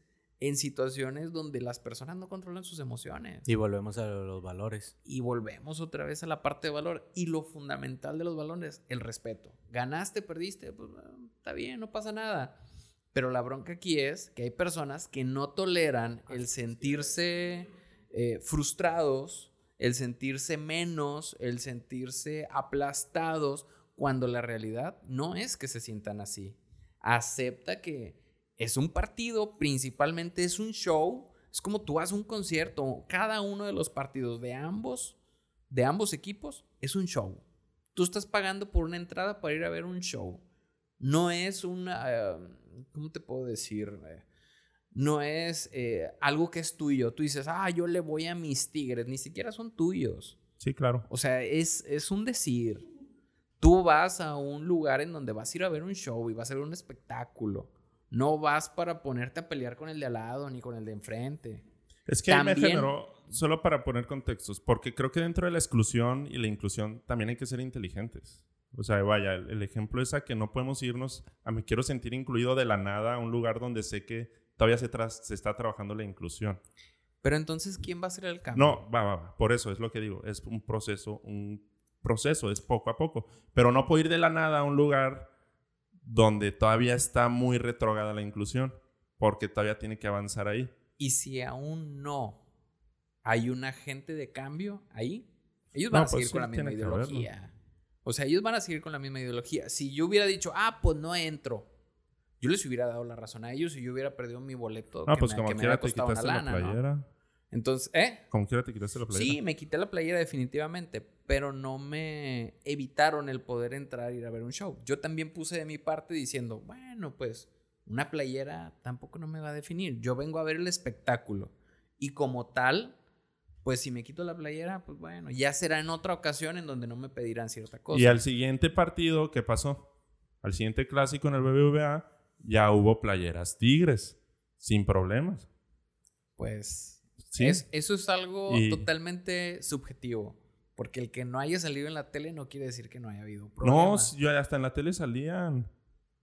en situaciones donde las personas no controlan sus emociones. Y volvemos a los valores. Y volvemos otra vez a la parte de valor. Y lo fundamental de los valores, el respeto. Ganaste, perdiste, pues está bien, no pasa nada. Pero la bronca aquí es que hay personas que no toleran el sentirse eh, frustrados, el sentirse menos, el sentirse aplastados, cuando la realidad no es que se sientan así. Acepta que es un partido, principalmente es un show. Es como tú haces un concierto. Cada uno de los partidos de ambos, de ambos equipos, es un show. Tú estás pagando por una entrada para ir a ver un show. No es una, eh, ¿cómo te puedo decir? Eh, no es eh, algo que es tuyo. Tú dices, ah, yo le voy a mis tigres. Ni siquiera son tuyos. Sí, claro. O sea, es, es un decir. Tú vas a un lugar en donde vas a ir a ver un show y vas a ver un espectáculo. No vas para ponerte a pelear con el de al lado ni con el de enfrente. Es que me generó, solo para poner contextos, porque creo que dentro de la exclusión y la inclusión también hay que ser inteligentes. O sea, vaya, el, ejemplo es a que no podemos irnos a me quiero sentir incluido de la nada a un lugar donde sé que todavía se, se está trabajando la inclusión. Pero entonces, ¿quién va a hacer el cambio? No, va, va, va. Por eso es lo que digo. Es un proceso, un proceso, es poco a poco. Pero no puedo ir de la nada a un lugar donde todavía está muy retrogada la inclusión, porque todavía tiene que avanzar ahí. Y si aún no hay un agente de cambio ahí, ellos van a pues seguir con la misma ideología. O sea, ellos van a seguir con la misma ideología. Si yo hubiera dicho, ah, pues no entro, yo les hubiera dado la razón a ellos y yo hubiera perdido mi boleto. Ah, pues como que quiera te quitaste la playera. Entonces, ¿eh? Como quiera te quitaste la playera. Sí, me quité la playera definitivamente, pero no me evitaron el poder entrar y ir a ver un show. Yo también puse de mi parte diciendo, bueno, pues una playera tampoco no me va a definir. Yo vengo a ver el espectáculo. Y como tal, pues si me quito la playera, pues bueno, ya será en otra ocasión en donde no me pedirán cierta cosa. Y al siguiente partido, ¿qué pasó? Al siguiente clásico en el BBVA, ya hubo playeras tigres, sin problemas. Pues ¿Sí? eso es algo totalmente subjetivo. Porque el que no haya salido en la tele no quiere decir que no haya habido problemas. No, yo hasta en la tele salían.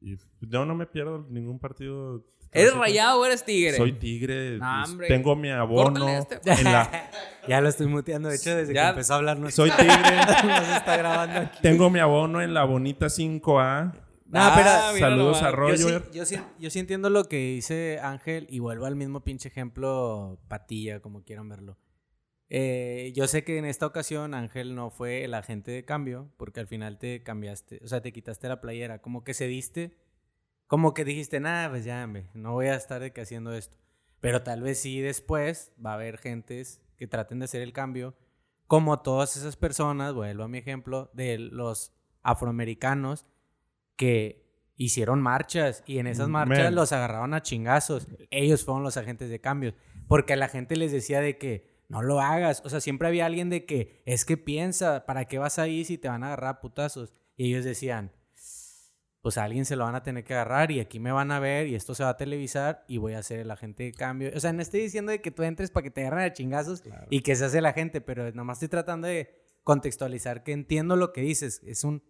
yo no me pierdo ningún partido. ¿Eres rayado o eres tigre? Soy tigre. Pues, tengo mi abono. Este. ya lo estoy muteando, de hecho, desde que empezó a hablar. Soy tigre. está grabando Tengo mi abono en la bonita 5A. No, pero ah, saludos a Roger. Yo sí, yo, sí, entiendo lo que dice Ángel y vuelvo al mismo pinche ejemplo patilla, como quieran verlo. Eh, yo sé que en esta ocasión Ángel no fue el agente de cambio, porque al final te cambiaste, o sea, te quitaste la playera, como que se diste, como que dijiste, nada, pues ya, no voy a estar de que haciendo esto. Pero tal vez sí después va a haber gentes que traten de hacer el cambio, como todas esas personas, vuelvo a mi ejemplo, de los afroamericanos que hicieron marchas y en esas mm, marchas los agarraron a chingazos. Ellos fueron los agentes de cambio. Porque la gente les decía de que no lo hagas. O sea, siempre había alguien de que es que piensa, ¿para qué vas ahí si te van a agarrar a putazos? Y ellos decían, pues a alguien se lo van a tener que agarrar y aquí me van a ver y esto se va a televisar y voy a ser el agente de cambio. O sea, no estoy diciendo de que tú entres para que te agarren a chingazos y que se hace la gente, pero nomás estoy tratando de contextualizar que entiendo lo que dices. Es un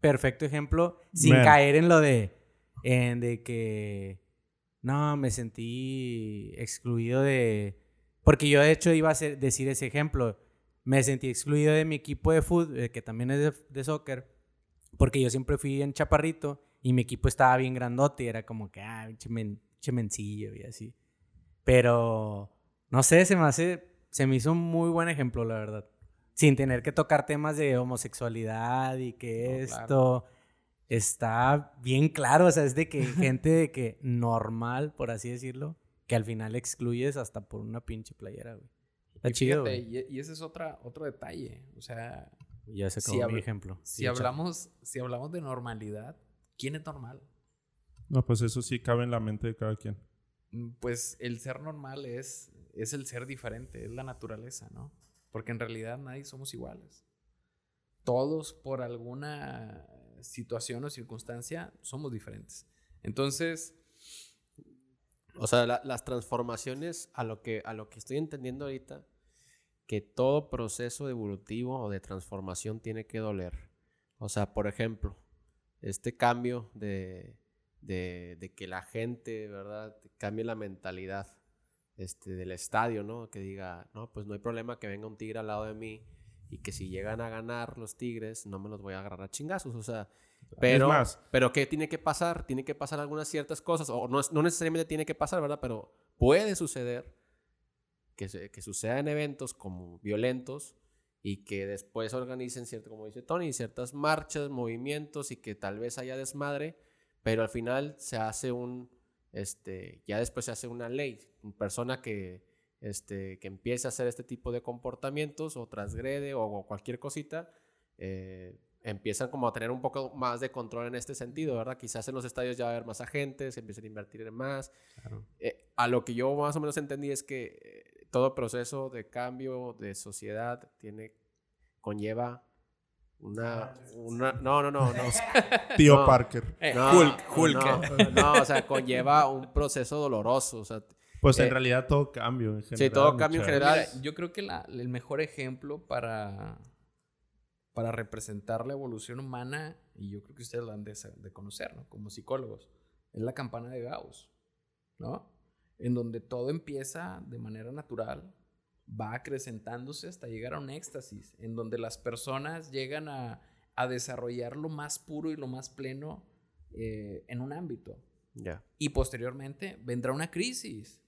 perfecto ejemplo sin caer en lo de, en de que, no, me sentí excluido de... Porque yo de hecho iba a decir ese ejemplo. Me sentí excluido de mi equipo de fútbol, eh, que también es de, soccer, porque yo siempre fui en chaparrito y mi equipo estaba bien grandote y era como que, ah, che, mencillo y así. Pero, no sé, se me hace, se me hizo un muy buen ejemplo, la verdad sin tener que tocar temas de homosexualidad y que esto está bien claro, o sea, es de que gente de que normal, por así decirlo, que al final excluyes hasta por una pinche playera, güey. Está chido. y, ese es otra, otro detalle, o sea... Ya mi ejemplo. Si hablamos, si hablamos de normalidad, ¿quién es normal? No, pues eso sí cabe en la mente de cada quien. Mm, pues el ser normal es, es el ser diferente, es la naturaleza, ¿no? Porque en realidad nadie somos iguales. Todos por alguna situación o circunstancia somos diferentes. Entonces... O sea, las transformaciones, a lo, que, a lo que estoy entendiendo ahorita, que todo proceso evolutivo o de transformación tiene que doler. O sea, por ejemplo, este cambio de, de, de que la gente, ¿verdad? Cambie la mentalidad este, del estadio, ¿no? Que diga, no, pues no hay problema que venga un tigre al lado de mí y que si llegan a ganar los tigres, no me los voy a agarrar a chingazos, o sea, pero, más. pero ¿qué tiene que pasar? Tiene que pasar algunas ciertas cosas, o no, no necesariamente tiene que pasar, ¿verdad? Pero puede suceder que, se- que sucedan eventos como violentos y que después organicen, cierto, como dice Tony, ciertas marchas, movimientos y que tal vez haya desmadre, pero al final se hace un, este, ya después se hace una ley, una persona que, este, que empiece a hacer este tipo de comportamientos o transgrede o, o cualquier cosita, eh, empiezan como a tener un poco más de control en este sentido, ¿verdad? Quizás en los estadios ya va a haber más agentes, empiezan a invertir en más. Eh, a lo que yo más o menos entendí es que eh, todo proceso de cambio de sociedad tiene, conlleva una, una no, no, no, no. Tío No. Parker. Eh, No, Hulk, Hulk. No, no, o sea, conlleva un proceso doloroso. O sea, Pues en Eh, realidad todo cambio en general. todo cambio en general. Mira, yo creo que la- el mejor ejemplo para, para representar la evolución humana, y yo creo que ustedes lo han de, de conocer, ¿no? Como psicólogos, es la campana de Gauss, ¿no? En donde todo empieza de manera natural, va acrecentándose hasta llegar a un éxtasis, en donde las personas llegan a, a desarrollar lo más puro y lo más pleno eh, en un ámbito. ya. Y posteriormente vendrá una crisis.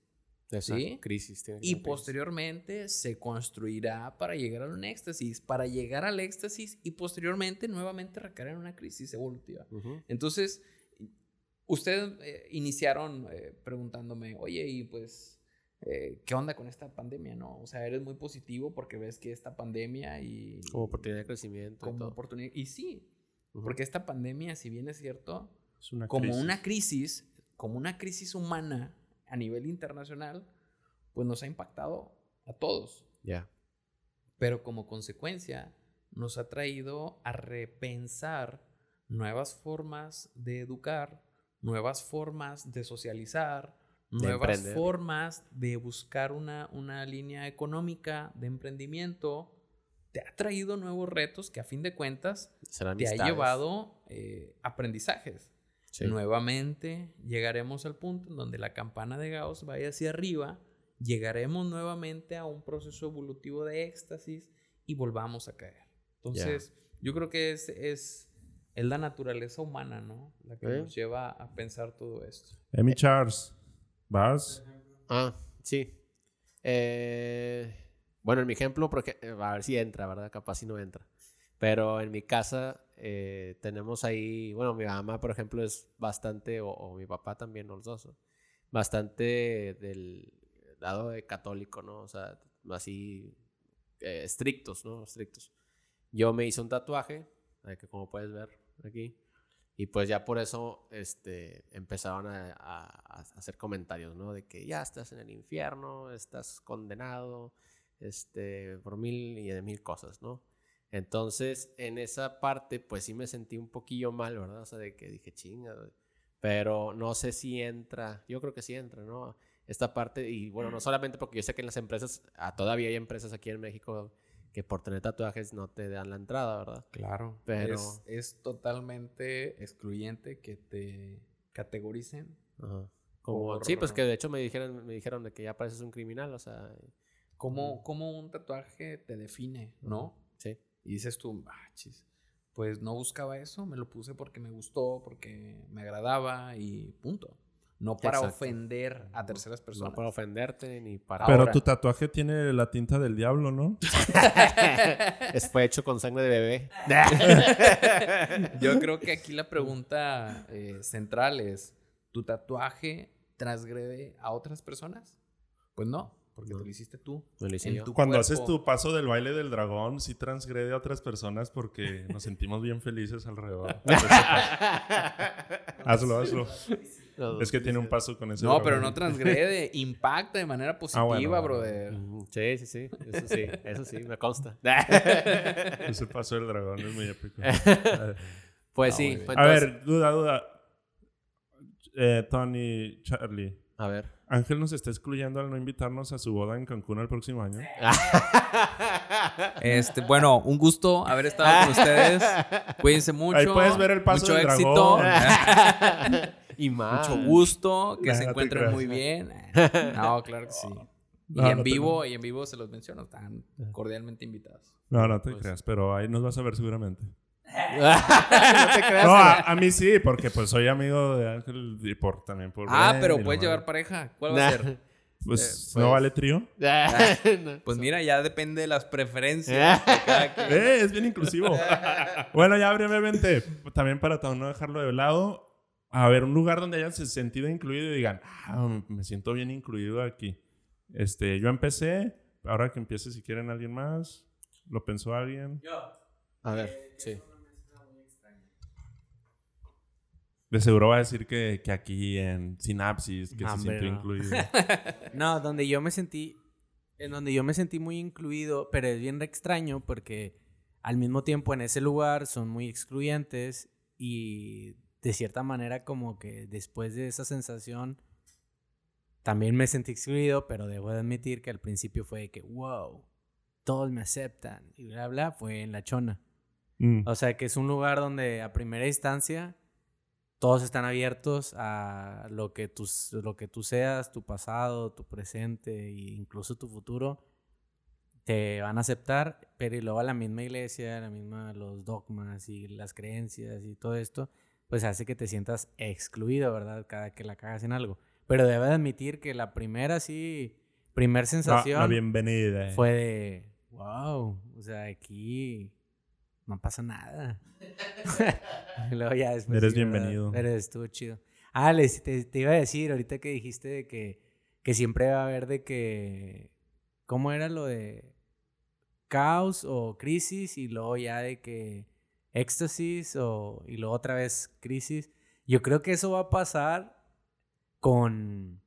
Sí. crisis. tiene Y crisis. posteriormente se construirá para llegar a un éxtasis, para llegar al éxtasis y posteriormente nuevamente recaer en una crisis evolutiva. Entonces, ustedes eh, iniciaron eh, preguntándome, oye, y pues, eh, ¿qué onda con esta pandemia? No, o sea, eres muy positivo porque ves que esta pandemia y Como oportunidad de crecimiento. y como todo. oportunidad. Y sí, Ujú. porque esta pandemia, si bien es cierto, Es una como crisis. una crisis, como una crisis humana a nivel internacional, pues nos ha impactado a todos. Ya. Pero como consecuencia, nos ha traído a repensar nuevas formas de educar, nuevas formas de socializar, nuevas emprender. formas de buscar una, una línea económica de emprendimiento. Te ha traído nuevos retos que a fin de cuentas Serán te ha llevado eh, aprendizajes. Sí. Nuevamente llegaremos al punto en donde la campana de Gauss vaya hacia arriba, llegaremos nuevamente a un proceso evolutivo de éxtasis y volvamos a caer. Entonces, yo creo que es, es, es la naturaleza humana, ¿no? La que ¿Eh? nos lleva a pensar todo esto. Emi Charles. ¿Vas? Ah, sí. Eh, bueno, en mi ejemplo, porque, eh, a ver si entra, ¿verdad? Capaz si no entra. Pero en mi casa eh, tenemos ahí, bueno, mi mamá, por ejemplo, es bastante, o, mi papá también, los dos, bastante del lado de católico, ¿no? O sea, así estrictos, ¿no? Estrictos. Yo me hice un tatuaje, que como puedes ver aquí, y pues ya por eso este, empezaron a, a- a hacer comentarios, ¿no? De que ya estás en el infierno, estás condenado, este, por mil y de mil cosas, ¿no? Entonces, en esa parte, pues sí me sentí un poquillo mal, ¿verdad? O sea, de que dije, chinga, güey". pero no sé si entra, yo creo que sí entra, ¿no? Esta parte, y bueno, no solamente porque yo sé que en las empresas, ah, todavía hay empresas aquí en México que por tener tatuajes no te dan la entrada, ¿verdad? Claro. Pero- Es, es totalmente excluyente que te categoricen. Ajá. Como, Por- Sí, pues que de hecho me dijeron, me dijeron de que ya pareces un criminal, o sea, como, Ujú. como un tatuaje te define, ¿no? sí. Y dices tú, ah, chis, pues no buscaba eso, me lo puse porque me gustó, porque me agradaba y punto. No para Exacto. ofender a terceras No personas. para ofenderte ni para... Pero Ahora. tu tatuaje tiene la tinta del diablo, ¿no? es, fue hecho con sangre de bebé. Yo creo que aquí la pregunta eh, central es, ¿tu tatuaje transgrede a otras personas? Pues no, porque No. te lo hiciste tú. Lo hice en yo. tu Cuando cuerpo. haces tu paso del baile del dragón, sí transgrede a otras personas porque nos sentimos bien felices alrededor. hazlo, hazlo. Es que tiene un paso con ese No, pero no transgrede, impacta de manera positiva, bueno, bueno. brother. Sí, sí, sí. Eso sí, eso sí, me consta. Ese paso del dragón es muy épico. pues Ah, sí. pues A entonces- ver, duda, duda. Eh, Tony, Charlie. A ver. Ángel nos está excluyendo al no invitarnos a su boda en Cancún el próximo año. Este, bueno, un gusto haber estado con ustedes. Cuídense mucho. Ahí puedes ver el paso mucho del éxito. dragón. Y más. Mucho gusto, que Nah, se no encuentren creas. muy bien. No, claro que sí. Y No, en no vivo, y en vivo se los menciono, están cordialmente invitados. No, no te Pues- creas, pero ahí nos vas a ver seguramente. no te creas. No, a, a mí sí, porque pues soy amigo de Ángel y por, también por... Ah, Bren pero puedes llevar pareja. ¿Cuál va a ser? Pues, Eh, ¿no pues- vale trío? No. Pues mira, ya depende de las preferencias de cada quien. Eh, es bien inclusivo. bueno, ya brevemente, también para no dejarlo de lado, a ver, un lugar donde hayan se sentido incluido y digan, ah, me siento bien incluido aquí. Este, yo empecé, ahora que empiece si quieren alguien más, ¿lo pensó alguien? A ver, sí. De seguro va a decir que, que aquí en Sinapsis, que No, se sintió no. incluido. No, donde yo me sentí, en donde yo me sentí muy incluido, pero es bien extraño porque al mismo tiempo en ese lugar son muy excluyentes y de cierta manera como que después de esa sensación también me sentí excluido, pero debo de admitir que al principio fue de que, wow, todos me aceptan y bla, bla, fue en La Chona. Mm. O sea que es un lugar donde a primera instancia todos están abiertos a lo que tú, lo que tú seas, tu pasado, tu presente e incluso tu futuro. Te van a aceptar, pero y luego la misma iglesia, la misma, los dogmas y las creencias y todo esto, pues hace que te sientas excluido, ¿verdad? Cada que la cagas en algo. Pero debe de admitir que la primera, sí, primer La, sensación la bienvenida. fue de, wow, o sea, aquí no pasa nada. Luego ya después Eres bienvenido. Pero estuvo chido. Ah, les, te, te iba a decir ahorita que dijiste de que, que siempre va a haber de que, ¿cómo era lo de caos o crisis y luego ya de que éxtasis o, y luego otra vez crisis? Yo creo que eso va a pasar con...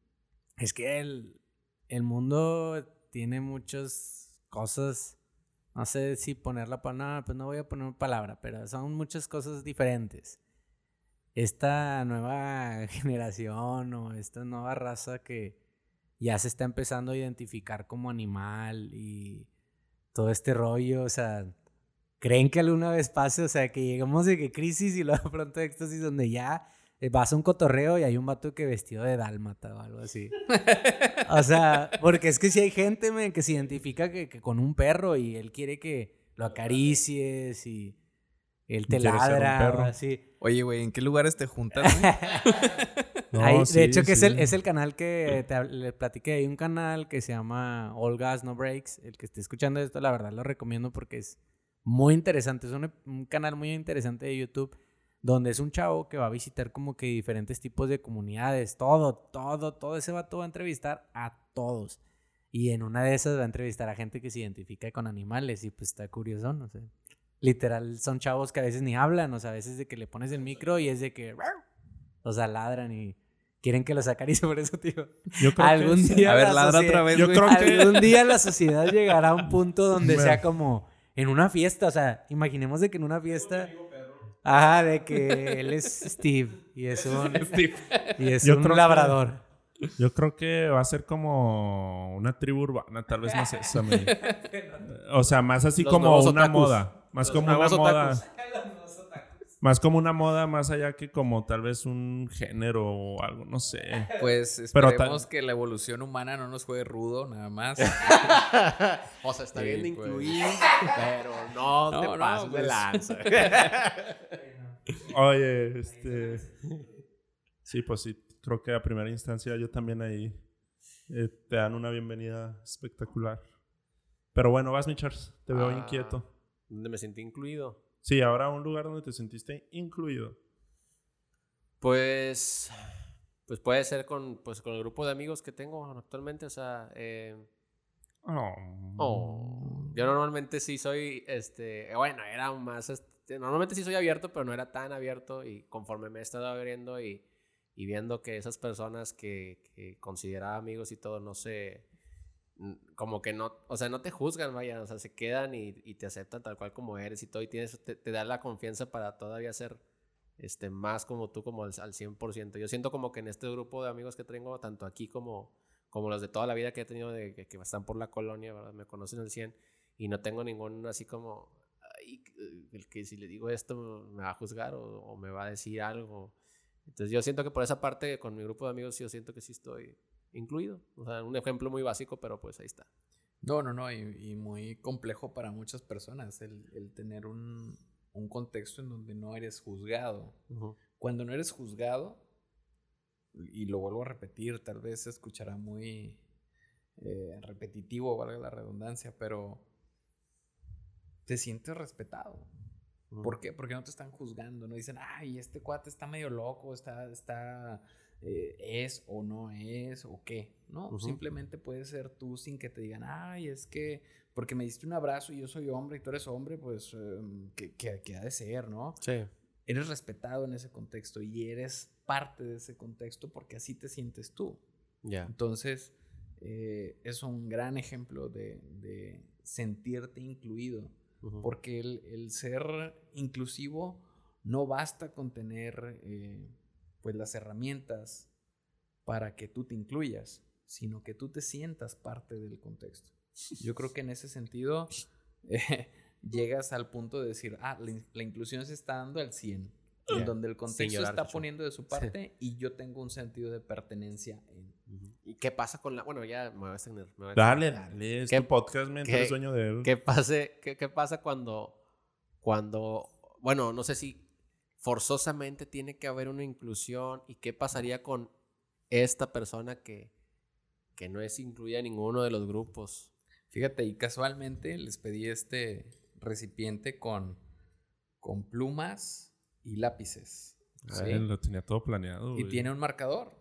Es que el, el mundo tiene muchas cosas, no sé si ponerla para nada, pues no voy a poner palabra, pero son muchas cosas diferentes. Esta nueva generación o esta nueva raza que ya se está empezando a identificar como animal y todo este rollo, o sea, ¿creen que alguna vez pase? O sea, que llegamos de que crisis y luego de pronto éxtasis donde ya eh, vas a un cotorreo y hay un vato que vestido de dálmata o algo así. O sea, porque es que si hay gente men, que se identifica que, que con un perro y él quiere que lo acaricies y él te ¿Quiere ser un ladra perro? o así. Oye, güey, ¿en qué lugares te juntas? No, sí, de hecho, que es, el, es el canal que te le platiqué. Hay un canal que se llama All Gas No Breaks. El que esté escuchando esto, la verdad lo recomiendo porque es muy interesante. Es un, un canal muy interesante de YouTube donde es un chavo que va a visitar como que diferentes tipos de comunidades. Todo, todo, todo ese vato va a entrevistar a todos. Y en una de esas va a entrevistar a gente que se identifica con animales y pues está curioso, no sé. Literal, son chavos que a veces ni hablan, o sea, a veces de que le pones el micro y es de que... O sea, ladran y quieren que los acaricie por eso, tío. Yo creo Algún que, día A ver, la ladra sociedad- otra vez, Yo creo que- Algún día la sociedad llegará a un punto donde sea como en una fiesta, o sea, imaginemos de que en una fiesta Ajá, de que él es Steve y es un y es Yo un creo que- labrador. Yo creo que va a ser como una tribu urbana, tal vez más esa. me- O sea, más así Los como una otakus. moda. Más Los como una nuevos moda. Más como una moda, más allá que como tal vez un género o algo, no sé. Pues Pero esperemos que la evolución humana no nos juegue rudo, nada más. O sea, está Sí, bien de pues. incluir, pero no, No, te no, pases de pues. lanza. Oye, este. Sí, pues sí, creo que a primera instancia yo también ahí eh, te dan una bienvenida espectacular. Pero bueno, vas, mi Charles, te veo Ah. inquieto. Donde me sentí incluido. Sí, ahora un lugar donde te sentiste incluido. Pues, pues puede ser con, pues, con el grupo de amigos que tengo actualmente. O sea, eh, Oh. oh, yo normalmente sí soy, este, bueno, era más, este, normalmente sí soy abierto, pero no era tan abierto y conforme me he estado abriendo y, y viendo que esas personas que, que consideraba amigos y todo, no mm, como que no, o sea, no te juzgan, vaya, o sea, se quedan y, te aceptan tal cual como eres y todo y tienes, te, te da la confianza para todavía ser este, más como tú, como al, al 100%. Yo siento como que en este grupo de amigos que tengo, tanto aquí como, como los de toda la vida que he tenido, de, que, que están por la colonia, ¿verdad? me conocen al 100 y no tengo ningún así como, "Ay, el que si le digo esto me va a juzgar o, o me va a decir algo. Entonces yo siento que por esa parte, con mi grupo de amigos, yo siento que sí estoy incluido. O sea, un ejemplo muy básico, pero pues ahí está. No, no, no, y, y muy complejo para muchas personas el, el tener un, un contexto en donde no eres juzgado. Cuando no eres juzgado, y lo vuelvo a repetir, tal vez se escuchará muy eh, repetitivo, valga la redundancia, pero te sientes respetado. ¿Por qué? Porque no te están juzgando, no dicen, ay, este cuate está medio loco, está, está, eh, es o no es, o qué, ¿no? Simplemente puedes ser tú sin que te digan, ay, es que porque me diste un abrazo y yo soy hombre y tú eres hombre, pues, em, que, que, ha de ser, ¿no? Sí. Eres respetado en ese contexto y eres parte de ese contexto porque así te sientes tú. Ya. Entonces, eh, es un gran ejemplo de, de sentirte incluido porque el, ser inclusivo no basta con tener eh, pues las herramientas para que tú te incluyas, sino que tú te sientas parte del contexto. Yo creo que en ese sentido eh, llegas al punto de decir, ah, la, inclusión se está dando al 100, en donde el contexto está poniendo de su parte y yo tengo un sentido de pertenencia en. ¿Y qué pasa con la.? Bueno, ya me voy a extender. dale, dale. ¿Qué, podcast me qué, sueño de él. ¿qué, pase, qué, ¿Qué pasa cuando. Cuando. Bueno, no sé si forzosamente tiene que haber una inclusión y qué pasaría con esta persona que, que no es incluida en ninguno de los grupos. Fíjate, y casualmente les pedí este recipiente con, con plumas y lápices. ¿sí? lo tenía todo planeado. Y tiene un marcador.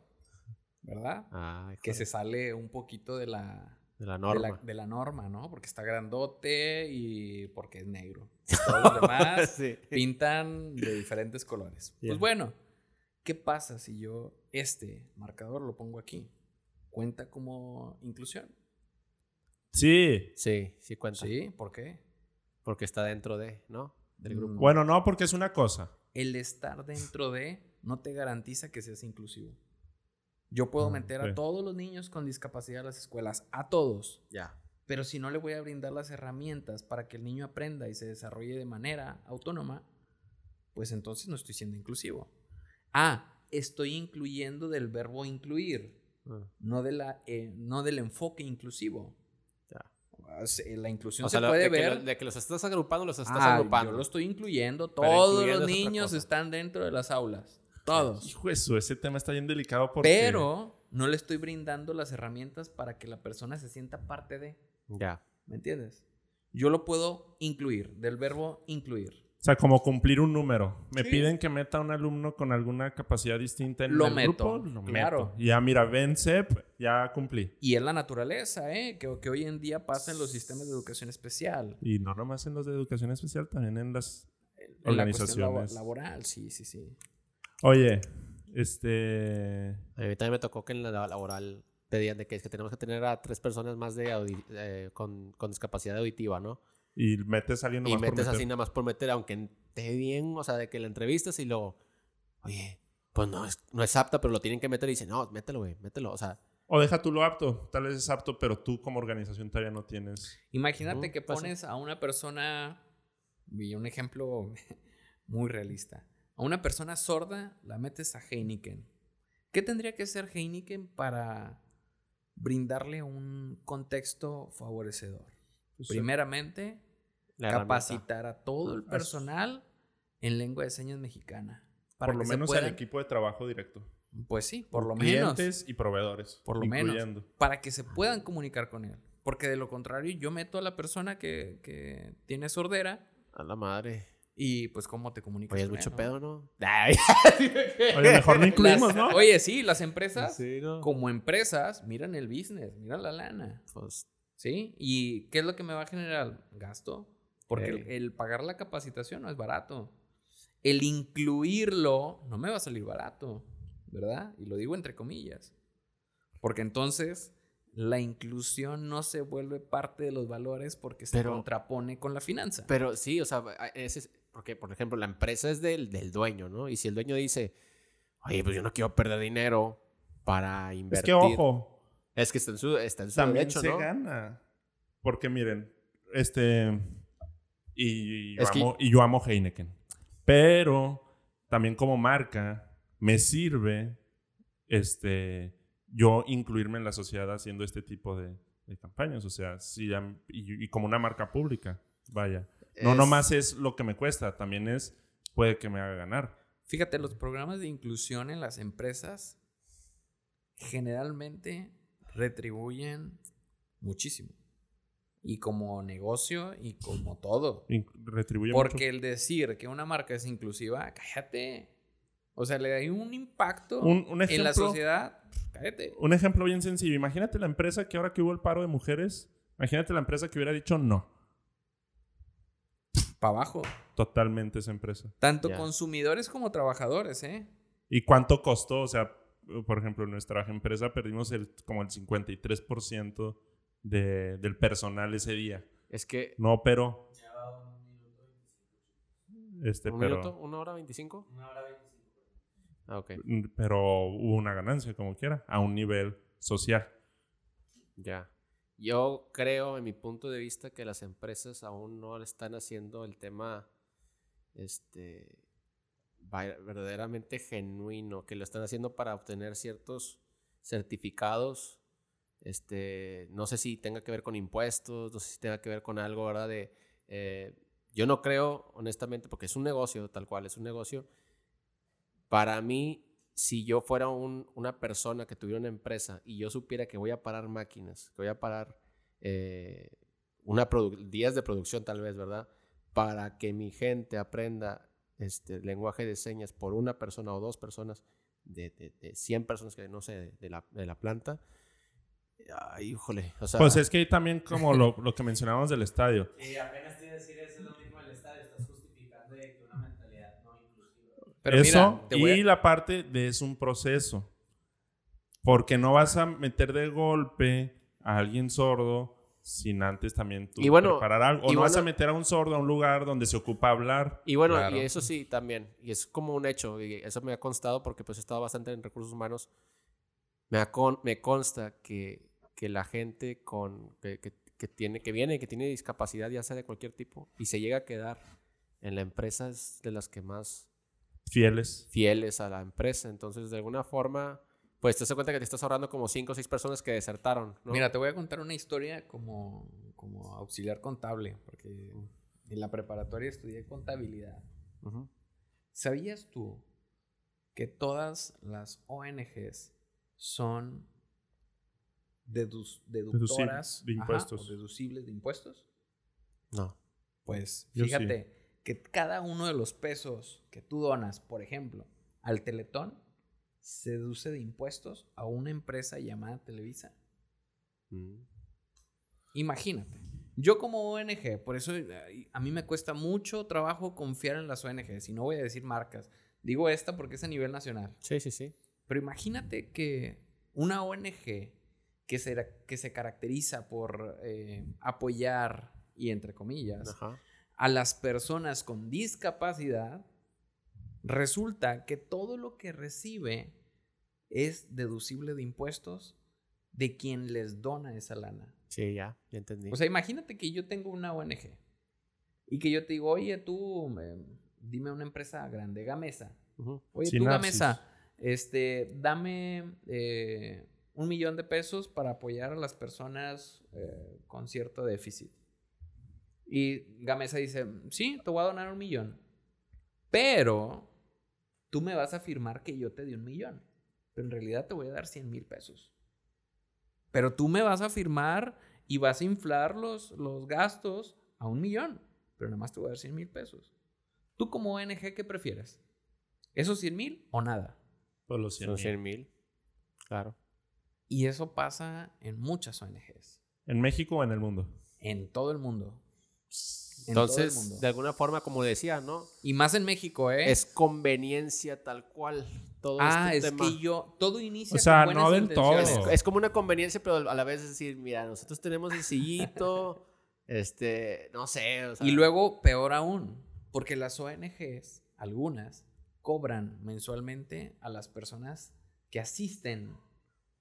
¿verdad? que se sale un poquito de la, de la norma. De la, norma, ¿no? Porque está grandote y porque es negro. Todos los demás pintan de diferentes colores. Pues bueno, ¿qué pasa si yo este marcador lo pongo aquí? ¿Cuenta como inclusión? Sí. Sí, sí cuenta. Sí, ¿por qué? Porque está dentro de, ¿no? Del grupo. Bueno, no, porque es una cosa. El estar dentro de no te garantiza que seas inclusivo. Yo puedo meter a todos los niños con discapacidad a las escuelas, a todos. Ya. Pero si no le voy a brindar las herramientas para que el niño aprenda y se desarrolle de manera autónoma, pues entonces no estoy siendo inclusivo. Ah, estoy incluyendo del verbo incluir, ah. no, de la, eh, no del enfoque inclusivo. Ya. La inclusión se puede ver. de que los estás agrupando, los estás ah, agrupando. Yo lo estoy incluyendo. Todos los niños están dentro de las aulas. Todos. Hijo eso, ese tema está bien delicado porque... Pero no le estoy brindando las herramientas para que la persona se sienta parte de. Ya. ¿Me entiendes? Yo lo puedo incluir, del verbo incluir. O sea, como cumplir un número. Me piden que meta un alumno con alguna capacidad distinta en lo el meto, grupo. Lo claro. Ya, mira, ven, CEP, ya cumplí. Y es la naturaleza, ¿eh? Que, que hoy en día pasa en los sistemas de educación especial. Y no nomás en los de educación especial, también en las en organizaciones. La laboral, sí, sí, sí. Oye, este... A mí también me tocó que en la laboral pedían de que, es que tenemos que tener a tres personas más de con, con, discapacidad auditiva, ¿no? Y metes nomás Y metes así nada más por meter, aunque esté bien, o sea, de que la entrevistas y luego, oye, pues no es, no es apta, pero lo tienen que meter y dicen, no, mételo, güey, mételo, o sea... O deja tú lo apto, tal vez es apto, pero tú como organización todavía no tienes... Imagínate que pones a una persona, y un ejemplo muy realista, a una persona sorda la metes a Heineken. ¿Qué tendría que hacer Heineken para brindarle un contexto favorecedor? Pues, Primeramente, capacitar a todo el personal en lengua de señas mexicana. Para por lo menos el equipo de trabajo directo. Pues sí, por lo menos. Clientes y proveedores. Por lo menos. Para que se puedan comunicar con él. Porque de lo contrario, yo meto a la persona que, que tiene sordera. A la madre. Y pues, ¿cómo te comunicas? Oye, es mucho pedo, ¿no? Oye, mejor no incluimos, ¿no? Oye, sí, las empresas, como empresas, miran el business, miran la lana. Pues, ¿Sí? ¿Y qué es lo que me va a generar? Gasto. Porque el, pagar la capacitación no es barato. El incluirlo no me va a salir barato, ¿verdad? Y lo digo entre comillas. Porque entonces la inclusión no se vuelve parte de los valores porque se contrapone con la finanza. Pero sí, o sea, ese, porque, por ejemplo, la empresa es del, del dueño, ¿no? Y si el dueño dice, oye, pues yo no quiero perder dinero para invertir. Es que ojo. Es que está en su, está en su También derecho, se gana. Porque miren, este. Y, yo amo, y yo amo Heineken. Pero también como marca, me sirve este, yo incluirme en la sociedad haciendo este tipo de, de campañas. O sea, y, y como una marca pública, vaya. No Es- nomás es lo que me cuesta, también es puede que me haga ganar. Fíjate, los programas de inclusión en las empresas generalmente retribuyen muchísimo. Y como negocio y como todo. Retribuye Porque el decir que una marca es inclusiva, cállate. O sea, le da un impacto Un- un en la sociedad. Cállate. mucho. Un ejemplo bien sencillo. Imagínate la empresa que ahora que hubo el paro de mujeres, imagínate la empresa que hubiera dicho no. Para abajo. Totalmente esa empresa. Tanto consumidores como trabajadores, ¿eh? ¿Y cuánto costó? O sea, por ejemplo, en nuestra empresa perdimos el, como el 53% de, del personal ese día. Es que. No operó. Este, ¿Un pero, minuto? ¿Una hora veinticinco? Una hora veinticinco. Ah, ok. pero hubo una ganancia, como quiera, a un nivel social. Ya. Yo creo, en mi punto de vista, que las empresas aún no están haciendo el tema este, verdaderamente genuino, que lo están haciendo para obtener ciertos certificados. Este, no sé si tenga que ver con impuestos, no sé si tenga que ver con algo, ¿verdad? De, eh, yo no creo, honestamente, porque es un negocio, tal cual, es un negocio. Para mí, si yo fuera un- una persona que tuviera una empresa y yo supiera que voy a parar máquinas, que voy a parar eh, una días de producción tal vez, ¿verdad? Para que mi gente aprenda este lenguaje de señas por una persona o dos personas de, de, de 100 personas que no sé, de, de la, de la planta. Ay, híjole. O sea, Pues es que ahí también como lo, lo que mencionábamos del estadio. Y apenas te iba a decir eso es lo mismo del estadio. Estás justificando de que una mentalidad no inclusiva. Pero Eso mira, te voy a- y la parte de es un proceso. Porque no vas a meter de golpe a alguien sordo sin antes también tú Y bueno, preparar algo. O y no vas a meter a un sordo a un lugar donde se ocupa hablar. Y bueno, Claro. y eso sí, también. Y es como un hecho. Y eso me ha constado porque pues he estado bastante en recursos humanos. Me, con- me consta que, que la gente con, que, que- que tiene, que viene, que tiene discapacidad, ya sea de cualquier tipo, y se llega a quedar en la empresa es de las que más Fieles. fieles a la empresa. Entonces, de alguna forma, pues te das cuenta que te estás ahorrando como cinco o seis personas que desertaron. ¿no? Mira, te voy a contar una historia como, como auxiliar contable, porque en la preparatoria estudié contabilidad. ¿Sabías tú que todas las ONGs son dedu- deductoras de ajá, impuestos. o deducibles de impuestos? No. Pues Yo sí. fíjate que cada uno de los pesos que tú donas, por ejemplo, al Teletón, se deduce de impuestos a una empresa llamada Televisa. Mm. Imagínate. Yo como ONG, por eso a mí me cuesta mucho trabajo confiar en las ONGs, y no voy a decir marcas. Digo esta porque es a nivel nacional. Sí, sí, sí. Pero imagínate que una ONG que se, que se caracteriza por eh, apoyar, y entre comillas, Ajá. A las personas con discapacidad, resulta que todo lo que recibe es deducible de impuestos de quien les dona esa lana. Sí, ya, ya entendí. O sea, imagínate que yo tengo una ONG y que yo te digo, oye, tú, eh, dime una empresa grande, Gamesa. Oye, tú. Gamesa, este, dame eh, un millón de pesos para apoyar a las personas eh, con cierto déficit. Y Gamesa dice, sí, te voy a donar un millón. Pero tú me vas a afirmar que yo te di un millón. Pero en realidad te voy a dar 100 mil pesos. Pero tú me vas a firmar y vas a inflar los, los gastos a un millón. Pero nada más te voy a dar 100 mil pesos. ¿Tú como ONG qué prefieres? ¿Esos 100 mil o nada? Por los 100 Son mil. 100 mil. Claro. Y eso pasa en muchas ONGs. ¿En México o en el mundo? En todo el mundo. En todo el Entonces, mundo. de alguna forma, como decía, ¿no? Y más en México, ¿eh? Es conveniencia tal cual. Todo ah, este es tema. que yo... Todo inicia O sea, con no del intenciones. todo. Es, es como una conveniencia, pero a la vez es decir, mira, nosotros tenemos el sillito, este, no sé. o sea, Y luego, peor aún, porque las ONGs, algunas, cobran mensualmente a las personas que asisten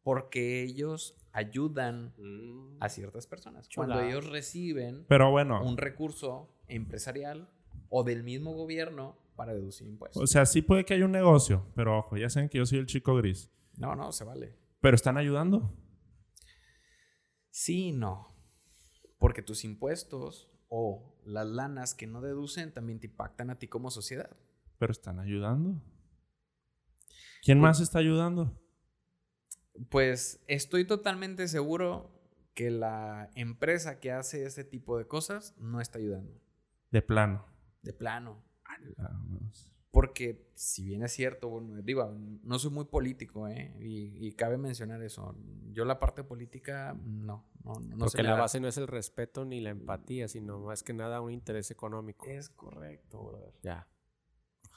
porque ellos ayudan Mm, a ciertas personas. Chulada. Cuando ellos reciben Pero bueno, un recurso empresarial o del mismo gobierno para deducir impuestos. O sea, sí puede que haya un negocio, pero ojo, ya saben que yo soy el chico gris. no, no, se vale. Pero están ayudando. Sí y no. Porque tus impuestos o las lanas que no deducen también te impactan a ti como sociedad. Pero están ayudando. ¿Quién más está ayudando? Pues estoy totalmente seguro que la empresa que hace ese tipo de cosas no está ayudando. De plano. De plano. Vamos. Porque si bien es cierto, bueno, digo, no soy muy político, ¿eh? Y, y cabe mencionar eso. Yo la parte política, no. No, no, no se Porque la da. base no es el respeto ni la empatía, sino más que nada un interés económico. Es correcto, brother. Ya.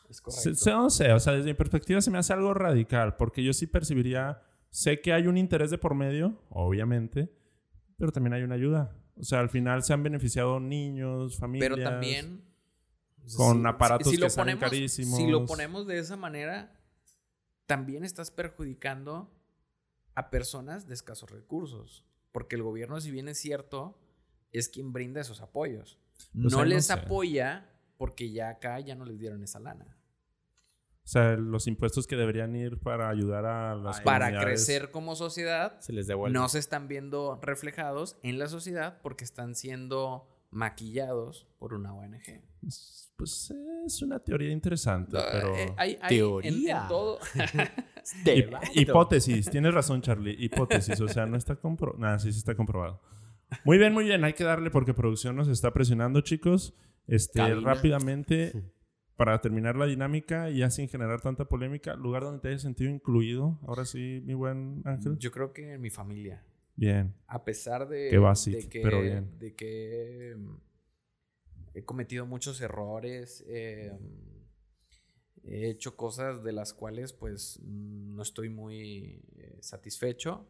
Es Se- correcto. se- no sé, o sea, desde mi perspectiva se me hace algo radical, porque yo sí percibiría, sé que hay un interés de por medio, obviamente, pero también hay una ayuda. O sea, al final se han beneficiado niños, familias. Pero también. con aparatos que salen ponemos, carísimos. Si lo ponemos de esa manera, también estás perjudicando a personas de escasos recursos. Porque el gobierno, si bien es cierto, es quien brinda esos apoyos. Pues no les sé. apoya porque ya acá ya no les dieron esa lana. O sea, los impuestos que deberían ir para ayudar a las Ay. Para crecer como sociedad, Se les devuelve. no se están viendo reflejados en la sociedad porque están siendo maquillados por una ONG. Pues es una teoría interesante, pero... Eh, hay, hay en- en Teoría. todo. Hip- hipótesis, tienes razón, Charlie. Hipótesis, o sea, no está comprobado. Nada, sí, sí está comprobado. Muy bien, muy bien. Hay que darle porque producción nos está presionando, chicos. Este, Cabina. rápidamente, para terminar la dinámica y ya sin generar tanta polémica, lugar donde te hayas sentido incluido. Ahora sí, mi buen Ángel. Yo creo que en mi familia. Bien. A pesar de, Qué básico, de que, pero bien. de que mm, he cometido muchos errores, eh, he hecho cosas de las cuales pues no estoy muy eh, satisfecho.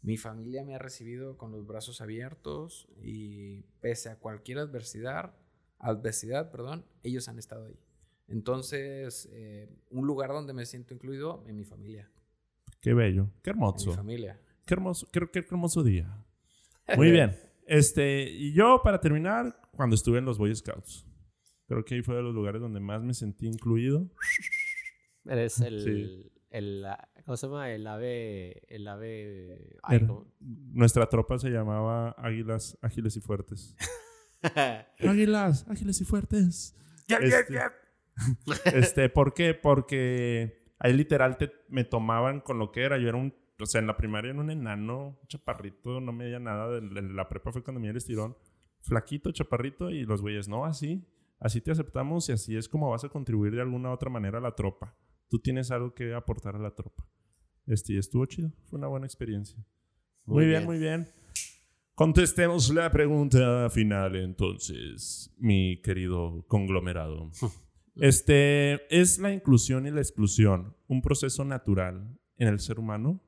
Mi familia me ha recibido con los brazos abiertos y pese a cualquier adversidad, adversidad, perdón, ellos han estado ahí. Entonces, eh, un lugar donde me siento incluido en mi familia. Qué bello. Qué En mi hermoso. familia. Qué hermoso, qué, qué hermoso día. Muy bien. Este, y yo, para terminar, cuando estuve en los Boy Scouts. Creo que ahí fue de los lugares donde más me sentí incluido. Eres el, Sí. el, ¿cómo se llama? El ave, el ave, ay, Era- ¿cómo? Nuestra tropa se llamaba Águilas Ágiles y Fuertes. Águilas Ágiles y Fuertes. Este, este, ¿por qué? Porque ahí literal te, me tomaban con lo que era. Yo era un, o sea, en la primaria era un enano, un chaparrito, no medía nada. De, de la prepa fue cuando me di el estirón. Flaquito, chaparrito, y los güeyes, no, así. Así te aceptamos y así es como vas a contribuir de alguna u otra manera a la tropa. Tú tienes algo que aportar a la tropa. Este, y estuvo chido. Fue una buena experiencia. Muy, bien, muy bien. Contestemos la pregunta final entonces, mi querido conglomerado. Este, ¿es la inclusión y la exclusión un proceso natural en el ser humano?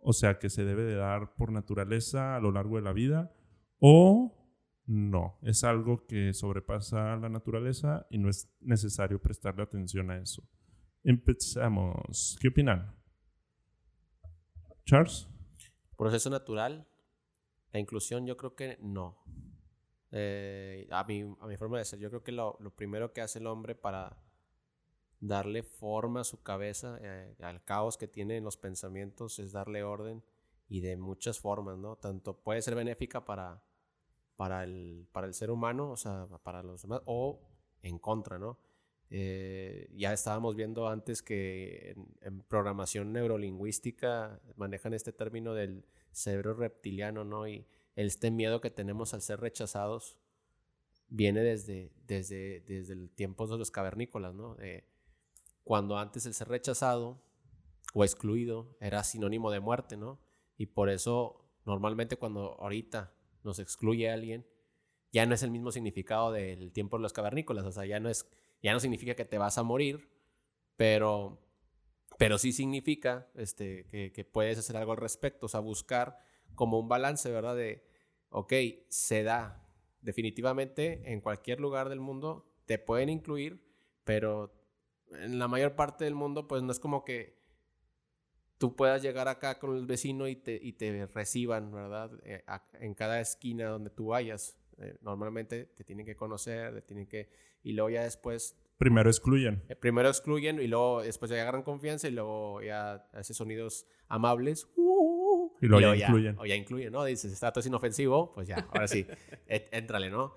O sea, que se debe de dar por naturaleza a lo largo de la vida o no, es algo que sobrepasa la naturaleza y no es necesario prestarle atención a eso. Empezamos. ¿Qué opinan? Charles? Proceso natural. La inclusión yo creo que no. Eh, a, mi, a mi forma de ser, yo creo que lo, lo primero que hace el hombre para darle forma a su cabeza, eh, al caos que tiene en los pensamientos, es darle orden y de muchas formas, ¿no? Tanto puede ser benéfica para, para, el, para el ser humano, o sea, para los demás, o en contra, ¿no? Eh, ya estábamos viendo antes que en, en programación neurolingüística manejan este término del cerebro reptiliano, ¿no? Y este miedo que tenemos al ser rechazados viene desde, desde, desde el tiempo de los cavernícolas, ¿no? Eh, cuando antes el ser rechazado o excluido era sinónimo de muerte, ¿no? Y por eso normalmente cuando ahorita nos excluye alguien, ya no es el mismo significado del tiempo de los cavernícolas, o sea, ya no es, ya no significa que te vas a morir, pero, pero sí significa este, que, que puedes hacer algo al respecto, o sea, buscar como un balance, ¿verdad? De, ok, se da, definitivamente en cualquier lugar del mundo te pueden incluir, pero en la mayor parte del mundo, pues no es como que tú puedas llegar acá con el vecino y te, y te reciban, ¿verdad? Eh, a- en cada esquina donde tú vayas. Eh, normalmente te tienen que conocer, te tienen que... Y luego ya después Primero excluyen. Eh, Primero excluyen y luego después ya agarran confianza y luego ya hace sonidos amables. uh, Y luego ya incluyen. O ya incluyen, ¿no? Dices, está todo es inofensivo, pues ya, ahora sí, éntrale, ¿no?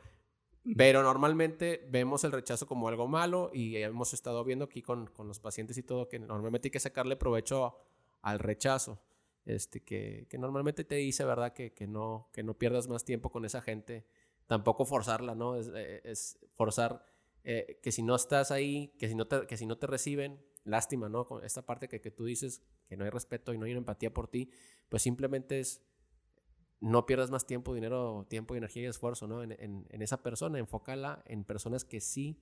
Pero normalmente vemos el rechazo como algo malo y hemos estado viendo aquí con, con los pacientes y todo que normalmente hay que sacarle provecho al rechazo. Este, que, que normalmente te dice, ¿verdad? Que, que, no, que no pierdas más tiempo con esa gente. Tampoco forzarla, ¿no? Es, eh, es forzar eh, que si no estás ahí, que si no te, que si no te reciben, lástima, ¿no? Con esta parte que, que tú dices que no hay respeto y no hay una empatía por ti, pues simplemente es no pierdas más tiempo, dinero, tiempo, energía y esfuerzo, ¿no? En, en- en esa persona, enfócala en personas que sí,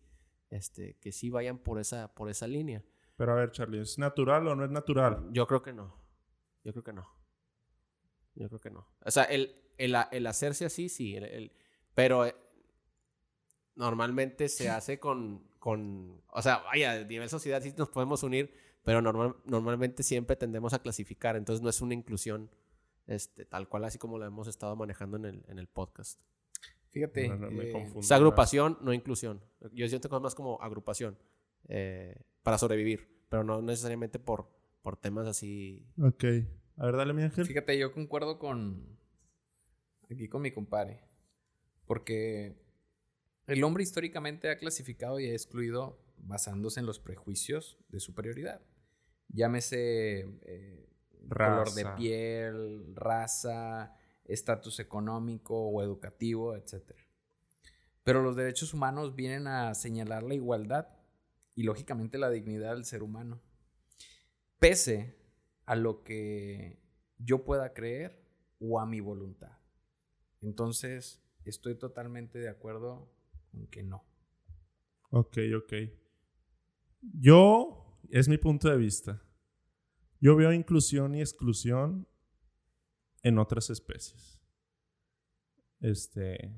este, que sí vayan por esa, por esa línea. Pero a ver, Charlie, ¿es natural o no es natural? Yo creo que no. Yo creo que no. Yo creo que no. O sea, el, el, el hacerse así, sí. el- el- pero eh, normalmente se hace con, con. O sea, vaya, a nivel sociedad sí nos podemos unir, pero normal, normalmente siempre tendemos a clasificar. Entonces no es una inclusión este, tal cual, así como lo hemos estado manejando en el, en el podcast. Fíjate. No, no, me eh, confundo. Es agrupación, no inclusión. Yo siento cosas más como agrupación eh, para sobrevivir, pero no necesariamente por, por temas así. Ok. A ver, dale, mi ángel. Fíjate, yo concuerdo con. Aquí con mi compadre. Porque el hombre históricamente ha clasificado y ha excluido basándose en los prejuicios de superioridad. Llámese eh, color de piel, raza, estatus económico o educativo, etc. Pero los derechos humanos vienen a señalar la igualdad y lógicamente la dignidad del ser humano. Pese a lo que yo pueda creer o a mi voluntad. Entonces, estoy totalmente de acuerdo con que no. Ok, ok. Yo, es mi punto de vista. Yo veo inclusión y exclusión en otras especies. Este.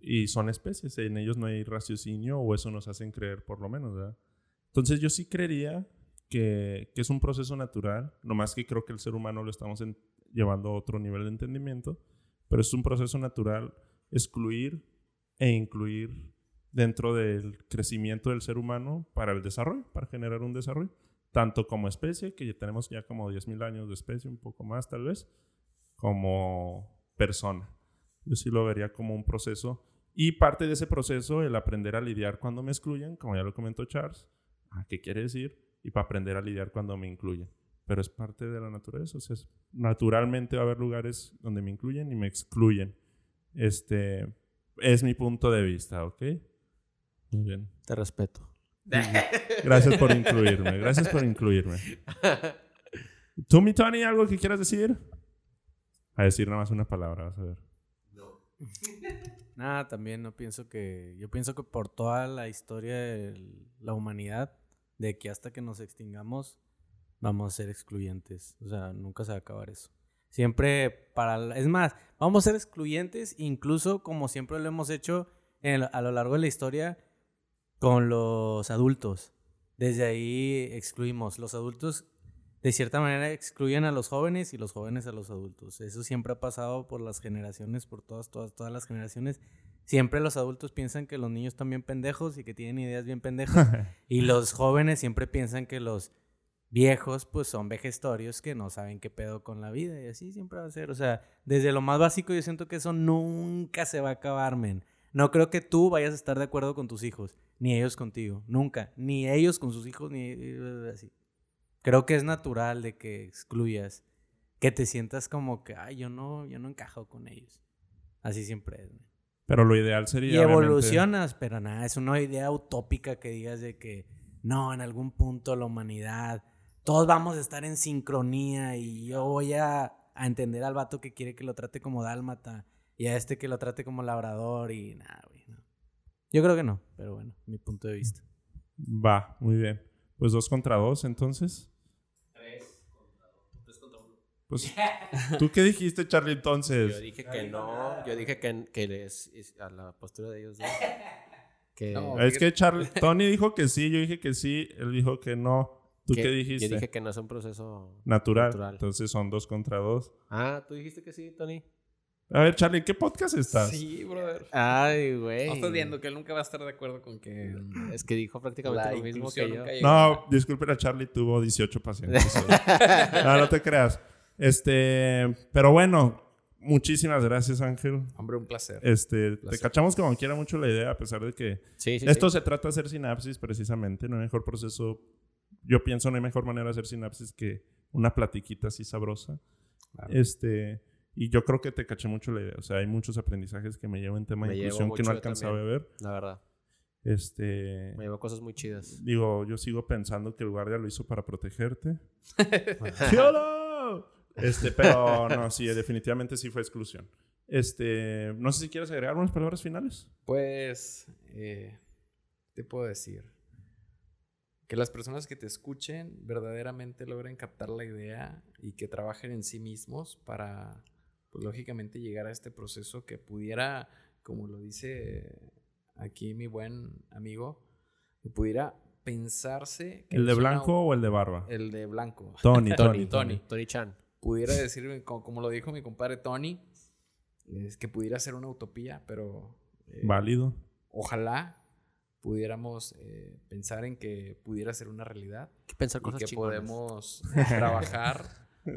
Y son especies, en ellos no hay raciocinio, o eso nos hacen creer, por lo menos, ¿verdad? Entonces, yo sí creería que, que es un proceso natural, nomás que creo que el ser humano lo estamos llevando a otro nivel de entendimiento, pero es un proceso natural excluir e incluir dentro del crecimiento del ser humano para el desarrollo, para generar un desarrollo, tanto como especie, que ya tenemos ya como 10.000 años de especie, un poco más tal vez, como persona. Yo sí lo vería como un proceso. Y parte de ese proceso, el aprender a lidiar cuando me excluyen, como ya lo comentó Charles, ¿a qué quiere decir? Y para aprender a lidiar cuando me incluyen. Pero es parte de la naturaleza. O sea, naturalmente va a haber lugares donde me incluyen y me excluyen. Este es mi punto de vista, ¿ok? Muy bien. Te respeto. Gracias por incluirme. Gracias por incluirme. ¿Tú, mi Tony, algo que quieras decir? A decir nada más una palabra, vas a ver. Nada, también no pienso que. Yo pienso que por toda la historia de la humanidad, de aquí hasta que nos extingamos, vamos a ser excluyentes. O sea, nunca se va a acabar eso. Siempre para. Es más, vamos a ser excluyentes, incluso como siempre lo hemos hecho en el- a lo largo de la historia con los adultos. Desde ahí excluimos. Los adultos, de cierta manera, excluyen a los jóvenes y los jóvenes a los adultos. Eso siempre ha pasado por las generaciones, por todas, todas, todas las generaciones. Siempre los adultos piensan que los niños están bien pendejos y que tienen ideas bien pendejas. y los jóvenes siempre piensan que los viejos, pues, son vejestorios que no saben qué pedo con la vida. Y así siempre va a ser. O sea, desde lo más básico, yo siento que eso nunca se va a acabar, men. No creo que tú vayas a estar de acuerdo con tus hijos, ni ellos contigo, nunca, ni ellos con sus hijos, ni así. Creo que es natural de que excluyas, que te sientas como que, ay, yo no, yo no encajo con ellos. Así siempre es. men. Pero lo ideal sería. Y obviamente- evolucionas, pero nada, es una idea utópica que digas de que no, en algún punto la humanidad, todos vamos a estar en sincronía y yo voy a, a entender al vato que quiere que lo trate como dálmata y a este que lo trate como labrador y nada, güey. no. Yo creo que no, pero bueno, mi punto de vista. Va, muy bien. Pues dos contra dos, entonces. Tres contra uno. Pues, ¿tú qué dijiste, Charlie, Yo entonces? dije que no. Yo dije que, que es, es a la postura de ellos dos. Que, No, Es que Charlie, Tony dijo que sí, yo dije que sí, él dijo que no. ¿Tú qué dijiste? Yo dije que no es un proceso natural. natural. Entonces son dos contra dos. Ah, tú dijiste que sí, Tony. A ver, Charlie, ¿qué podcast estás? Sí, brother. Ay, güey. No estás viendo que él nunca va a estar de acuerdo con que. Es que dijo prácticamente la lo mismo que yo. No, disculpen a Charlie, tuvo 18 pacientes. no, no te creas. Este, pero bueno, muchísimas gracias, Ángel. Hombre, un placer. Este, te Placer. cachamos como quiera mucho la idea, a pesar de que Sí, sí, esto sí. se trata de hacer sinapsis precisamente. No hay mejor proceso. Yo pienso no hay mejor manera de hacer sinapsis que una platiquita así sabrosa. Claro. Este, y yo creo que te caché mucho la idea. O sea, hay muchos aprendizajes que me llevo en tema de Me inclusión que no alcanzaba a ver. La verdad. Este, Me llevó cosas muy chidas. digo, yo sigo pensando que el guardia lo hizo para protegerte. ¡Hola! Este, pero no, sí, definitivamente sí fue exclusión. Este, no sé si quieres agregar unas palabras finales. Pues, eh, te puedo decir que las personas que te escuchen verdaderamente logren captar la idea y que trabajen en sí mismos para, pues lógicamente, llegar a este proceso que pudiera, como lo dice aquí mi buen amigo, que pudiera pensarse... que ¿El de blanco o el de barba? El de blanco. Tony, Tony, Tony, Tony. Tony Chan. Pudiera decir, como, como lo dijo mi compadre Tony, es que pudiera ser una utopía, pero... eh, Válido. ojalá pudiéramos eh, pensar en que pudiera ser una realidad que pensar y cosas que chingonas. podemos trabajar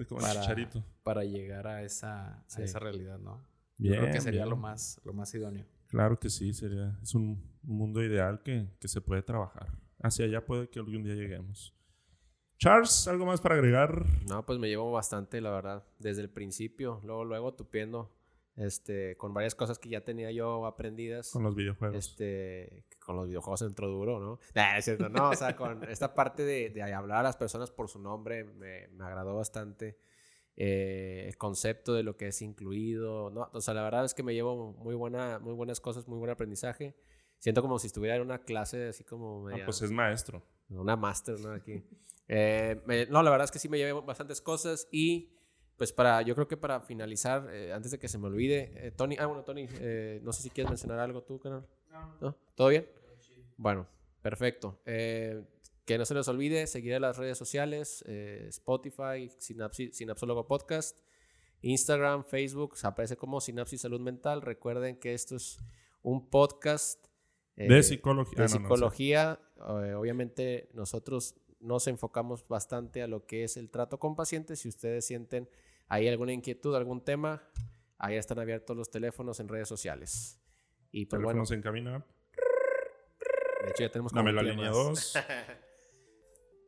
para, chicharito. para llegar a esa, a esa realidad, ¿no? Yo creo que sería bien. lo más, lo más idóneo. Claro que sí, sería. Es un, un mundo ideal que, que se puede trabajar. Hacia allá puede que algún día lleguemos. Charles, ¿algo más para agregar? No, pues me llevo bastante, la verdad. Desde el principio, luego, luego tupiendo. Este, con varias cosas que ya tenía yo aprendidas. Con los videojuegos. Este, con los videojuegos entró duro, ¿no? Nah, es cierto, no, o sea, con esta parte de, de hablar a las personas por su nombre me, me agradó bastante. Eh, el concepto de lo que es incluido, ¿no? O sea, la verdad es que me llevo muy, buena, muy buenas cosas, muy buen aprendizaje. Siento como si estuviera en una clase así como Ah, pues es maestro. una máster, ¿no? Aquí. Eh, me- no, la verdad es que sí me llevé bastantes cosas y pues para, yo creo que para finalizar, eh, antes de que se me olvide, eh, Tony, ah, bueno, Tony, eh, no sé si quieres mencionar algo tú, canal. No. ¿Todo bien? Bueno, perfecto. Eh, que no se les olvide seguir en las redes sociales, eh, Spotify, Sinapsis, Sinapsólogo Podcast, Instagram, Facebook, se aparece como Sinapsis Salud Mental. Recuerden que esto es un podcast De psicología. de Ah, no, no, psicología. eh, obviamente nosotros nos enfocamos bastante a lo que es el trato con pacientes. Si ustedes sienten ahí alguna inquietud, algún tema, ahí están abiertos los teléfonos en redes sociales. Y pues bueno, Teléfonos en cabina. de hecho ya tenemos Dame la línea clima. 2.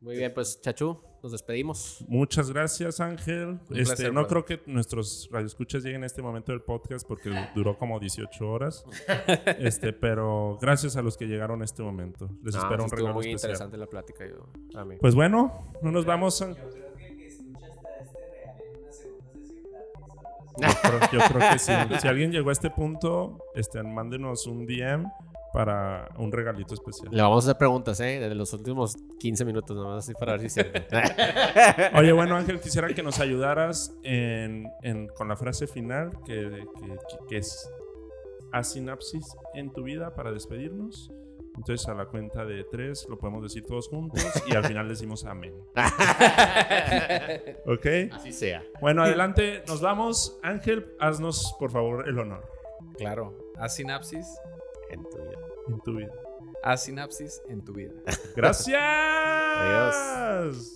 Muy bien, pues Chachu, nos despedimos. Muchas gracias, Ángel. Un Este, placer, no brother. creo que nuestros radioescuchas lleguen a este momento del podcast porque duró como 18 horas. este, pero gracias a los que llegaron a este momento. Les No, espero un regalo muy especial. interesante la plática. Yo, a mí. Pues bueno, no nos vamos. Yo creo, yo creo que sí. Si alguien llegó a este punto, este, mándenos un DM para un regalito especial. Le vamos a hacer preguntas, ¿eh? Desde los últimos 15 minutos, nomás así para ver si es cierto. Oye, bueno, Ángel, quisiera que nos ayudaras en, en- con la frase final, que, que- que es haz sinapsis en tu vida para despedirnos. Entonces, a la cuenta de tres lo podemos decir todos juntos y al final decimos amén. ¿Ok? Así sea. Bueno, adelante, nos vamos. Ángel, haznos por favor el honor Claro, haz sinapsis En tu vida. en tu vida. haz sinapsis en tu vida. Gracias. Adiós.